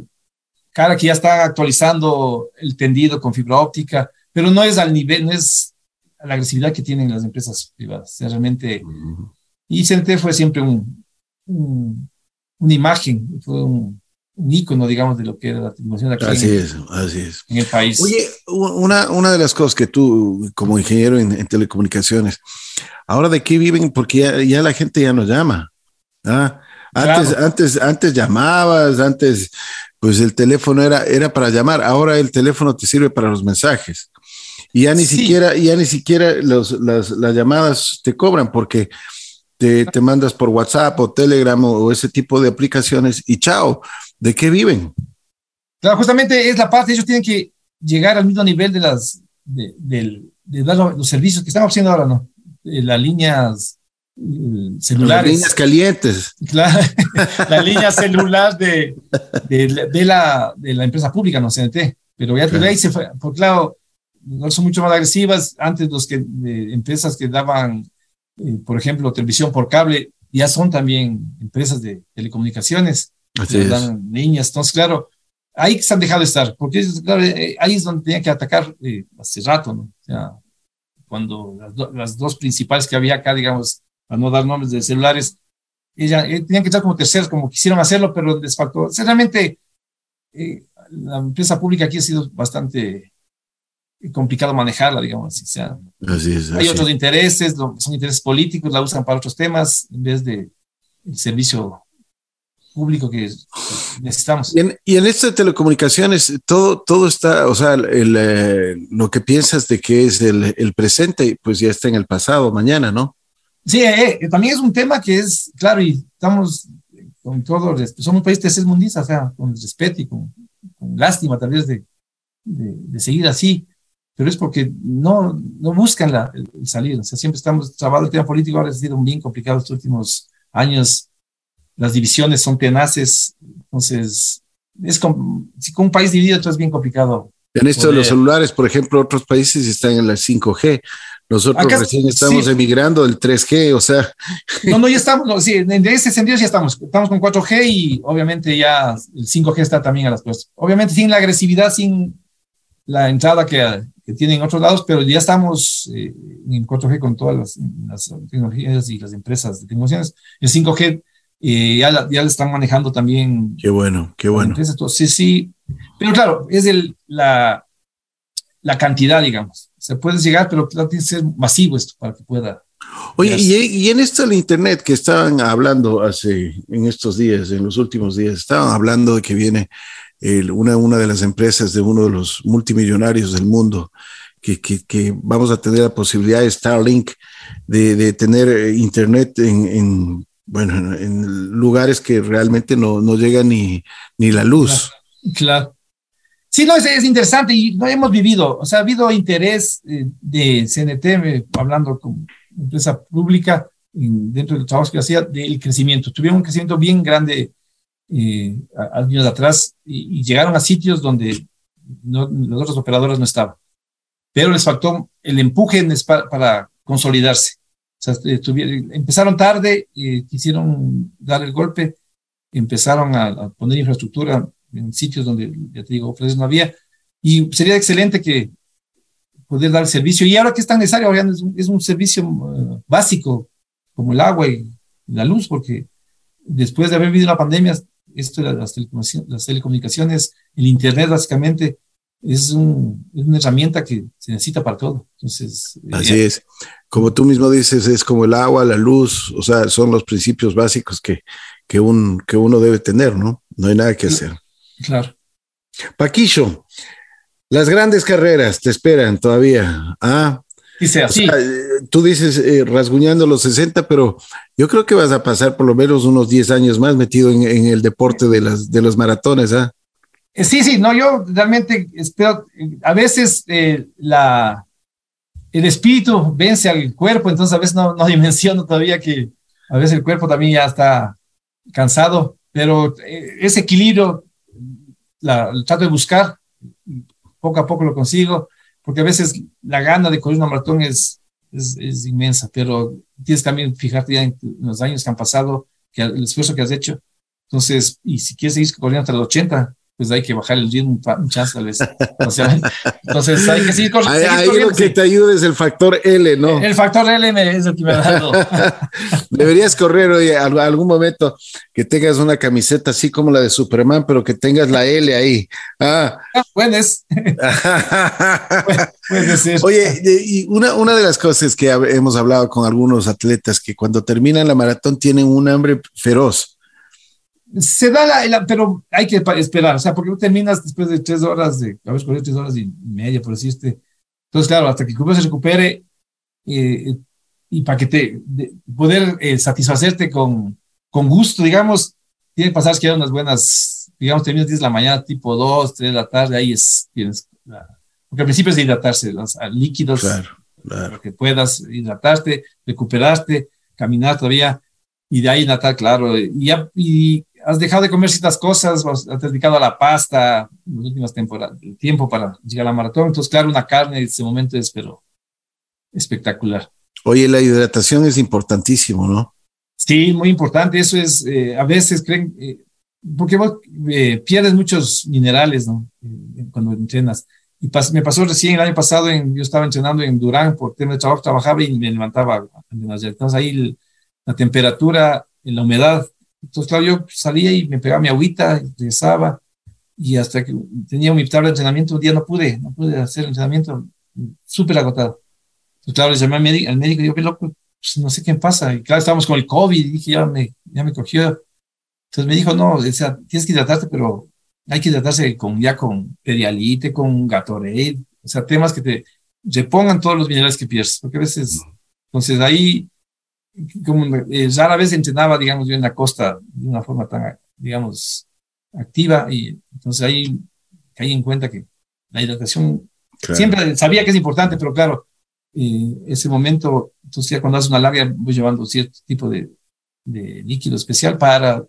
cara que ya están actualizando el tendido con fibra óptica, pero no es al nivel, no es a la agresividad que tienen las empresas privadas. realmente, y CNT fue siempre un, una imagen, fue un, un ícono, digamos, de lo que era la tecnología aquí así es, así es. en el país. Oye, una, una de las cosas que tú, como ingeniero en, telecomunicaciones, ahora de qué viven, porque ya, la gente ya nos llama. ¿ah? Antes, antes, antes llamabas, antes, pues el teléfono era, era para llamar, ahora el teléfono te sirve para los mensajes. Y ya ni siquiera, ya ni siquiera los, las, las llamadas te cobran porque te, te, mandas por WhatsApp o Telegram o, ese tipo de aplicaciones y chao, ¿de qué viven? Claro, justamente es la parte, ellos tienen que llegar al mismo nivel de las, de, los servicios que estamos haciendo ahora, ¿no? las líneas mm, celulares. Las líneas calientes. Claro, la línea celular de, de, de, la, de la empresa pública, no CNT. Pero ya claro. ahí se fue, por claro, no son mucho más agresivas. Antes los que, empresas que daban eh, por ejemplo, televisión por cable, ya son también empresas de telecomunicaciones, Así dan niñas. Entonces, claro, ahí se han dejado de estar, porque eh, ahí es donde tenían que atacar eh, hace rato, ¿no? O sea, cuando las, dos principales que había acá, digamos, para no dar nombres de celulares, ella, tenían que estar como terceros, como quisieron hacerlo, pero les faltó. O sea, realmente, la empresa pública aquí ha sido bastante complicado manejarla, digamos. O sea, hay otros intereses, son intereses políticos, la usan para otros temas en vez de el servicio público que necesitamos. Y en, y en esto de telecomunicaciones, todo, todo está, o sea, el, eh, lo que piensas de que es el, el, presente, pues ya está en el pasado, mañana, ¿no? Sí, eh, eh, también es un tema que es, claro, y estamos con todo, somos un país tercermundista, o sea, con respeto y con, lástima tal vez de, de, de seguir así pero es porque no, no buscan la, el salir. O sea, siempre estamos trabajando el tema político, ahora ha sido bien complicado estos últimos años. Las divisiones son tenaces, entonces es como, si con un país dividido, es bien complicado. En esto de los celulares, por ejemplo, otros países están en la 5G. Nosotros recién estamos emigrando del 3G, o sea. No, no, ya estamos, no, sí, en ese sentido ya estamos. Estamos con 4G y obviamente ya el 5G está también a las cosas. Obviamente sin la agresividad, sin la entrada que, que tienen otros lados, pero ya estamos eh, en 4G con todas las, tecnologías y las empresas de tecnologías. El 5G eh, ya, ya le están manejando también. Qué bueno, qué bueno. sí, sí. Pero claro, es el, la, la cantidad, digamos. Se puede llegar, pero tiene que ser masivo esto para que pueda. Oye, y, y, en esto del Internet que estaban hablando hace, en estos días, en los últimos días, estaban hablando de que viene una, una de las empresas de uno de los multimillonarios del mundo, que, que, vamos a tener la posibilidad de Starlink, de, de tener eh, Internet en, en, bueno, en lugares que realmente no, no llega ni, ni la luz. Claro. Sí, no, es, es, interesante y lo hemos vivido. O sea, ha habido interés eh, de CNT, hablando con empresa pública, dentro del trabajo que hacía, del crecimiento. Tuvieron un crecimiento bien grande eh, años atrás y, llegaron a sitios donde no, los otros operadores no estaban. Pero les faltó el empuje para, para consolidarse. O sea, eh, empezaron tarde, eh, quisieron dar el golpe, empezaron a, poner infraestructura en sitios donde, ya te digo, no había. Y sería excelente que poder dar servicio. Y ahora que es tan necesario, ahora es, un, es un servicio uh, básico como el agua y la luz, porque después de haber vivido la pandemia, esto de las telecomunicaciones, las telecomunicaciones, el Internet básicamente es, un, es, una herramienta que se necesita para todo. Entonces, Así es. como tú mismo dices, es como el agua, la luz, o sea, son los principios básicos que, que, un, que uno debe tener, ¿no? No hay nada que hacer. Claro. Paquillo, las grandes carreras te esperan todavía. Ah, Dice así. eh, tú dices eh, rasguñando los 60, pero yo creo que vas a pasar por lo menos unos 10 años más metido en, en el deporte de, las, de los maratones, ¿ah? Eh, Sí, sí, no, yo realmente espero, a veces eh, la, el espíritu vence al cuerpo, entonces a veces no, no dimensiono todavía que a veces el cuerpo también ya está cansado, pero eh, ese equilibrio la, lo trato de buscar, poco a poco lo consigo, porque a veces la gana de correr una maratón es, es, inmensa, pero tienes también fijarte ya en los años que han pasado, que el esfuerzo que has hecho, entonces, y si quieres seguir corriendo hasta los 80, pues hay que bajar el ritmo chance tal vez. O sea, entonces hay que seguir, cor- Ahí, ahí lo que te ayuda es el factor L, ¿no? El factor L me- es el que me ha dado. Deberías correr al- algún momento que tengas una camiseta así como la de Superman, pero que tengas la L ahí. Ah. Puedes, puede ser. Oye, y una, una de las cosas que hemos hablado con algunos atletas que cuando terminan la maratón tienen un hambre feroz. Se da la, la- pero hay que esperar, o sea, porque tú terminas después de tres horas, de haber corrido tres horas y media, por decirte. Entonces, claro, hasta que el cuerpo se recupere eh, y para que te de- poder eh, satisfacerte con, con gusto, digamos, tiene que pasar que hay unas buenas, digamos, terminas 10 de la mañana, tipo 2, 3 de la tarde, ahí es, tienes, porque al principio es de hidratarse, los líquidos, claro. para que puedas hidratarte, recuperarte, caminar todavía, y de ahí natar, claro, y, ya, y has dejado de comer ciertas cosas, has dedicado a la pasta en las últimas temporadas, el tiempo para llegar a la maratón, entonces claro, una carne en ese momento es, pero espectacular. Oye, la hidratación es importantísimo, ¿no? Sí, muy importante, eso es, eh, a veces creen, eh, porque vos eh, pierdes muchos minerales, ¿no? Eh, cuando entrenas. Y pas- me pasó recién el año pasado, en, yo estaba entrenando en Durán por tema de trabajo, trabajaba y me levantaba. Entonces ahí el- la temperatura, la humedad. Entonces, claro, yo salía y me pegaba mi agüita, regresaba. Y hasta que tenía mi tabla de entrenamiento, un día no pude, no pude hacer el entrenamiento, súper agotado. Entonces, claro, le llamé al médico, al médico y digo, qué loco, pues no sé qué pasa. Y claro, estábamos con el COVID y dije, ya me, ya me cogió. Entonces me dijo, no, o sea, tienes que hidratarte, pero hay que hidratarse con, ya con Pedialite, con Gatorade, o sea, temas que te repongan todos los minerales que pierdes, porque a veces, entonces ahí, como eh, rara vez entrenaba, digamos, yo en la costa de una forma tan, digamos, activa, y entonces ahí caí en cuenta que la hidratación Claro. siempre sabía que es importante, pero claro, eh, ese momento, entonces ya cuando haces una larga, voy llevando cierto tipo de, de líquido especial para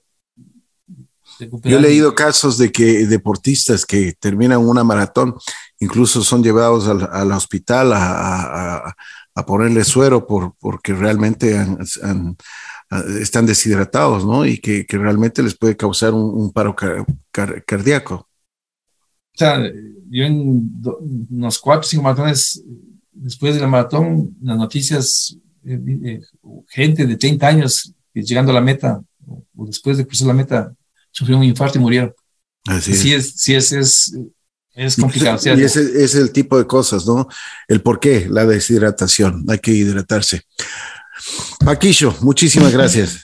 recuperar. Yo he leído casos de que deportistas que terminan una maratón, incluso son llevados al, al hospital a, a- a- ponerle suero por, porque realmente han- han- están deshidratados, ¿no? Y que, que realmente les puede causar un, un paro car- car- cardíaco. O sea, yo en do- unos cuatro o cinco maratones después de la maratón, las noticias, eh, eh, gente de 30 años que llegando a la meta o, o después de cruzar la meta sufrieron un infarto y murieron. Así Sí, es. es, sí es, es, es complicado. o sea, Y ese es el tipo de cosas, ¿no? El por qué, la deshidratación. Hay que hidratarse. Paquillo, muchísimas gracias.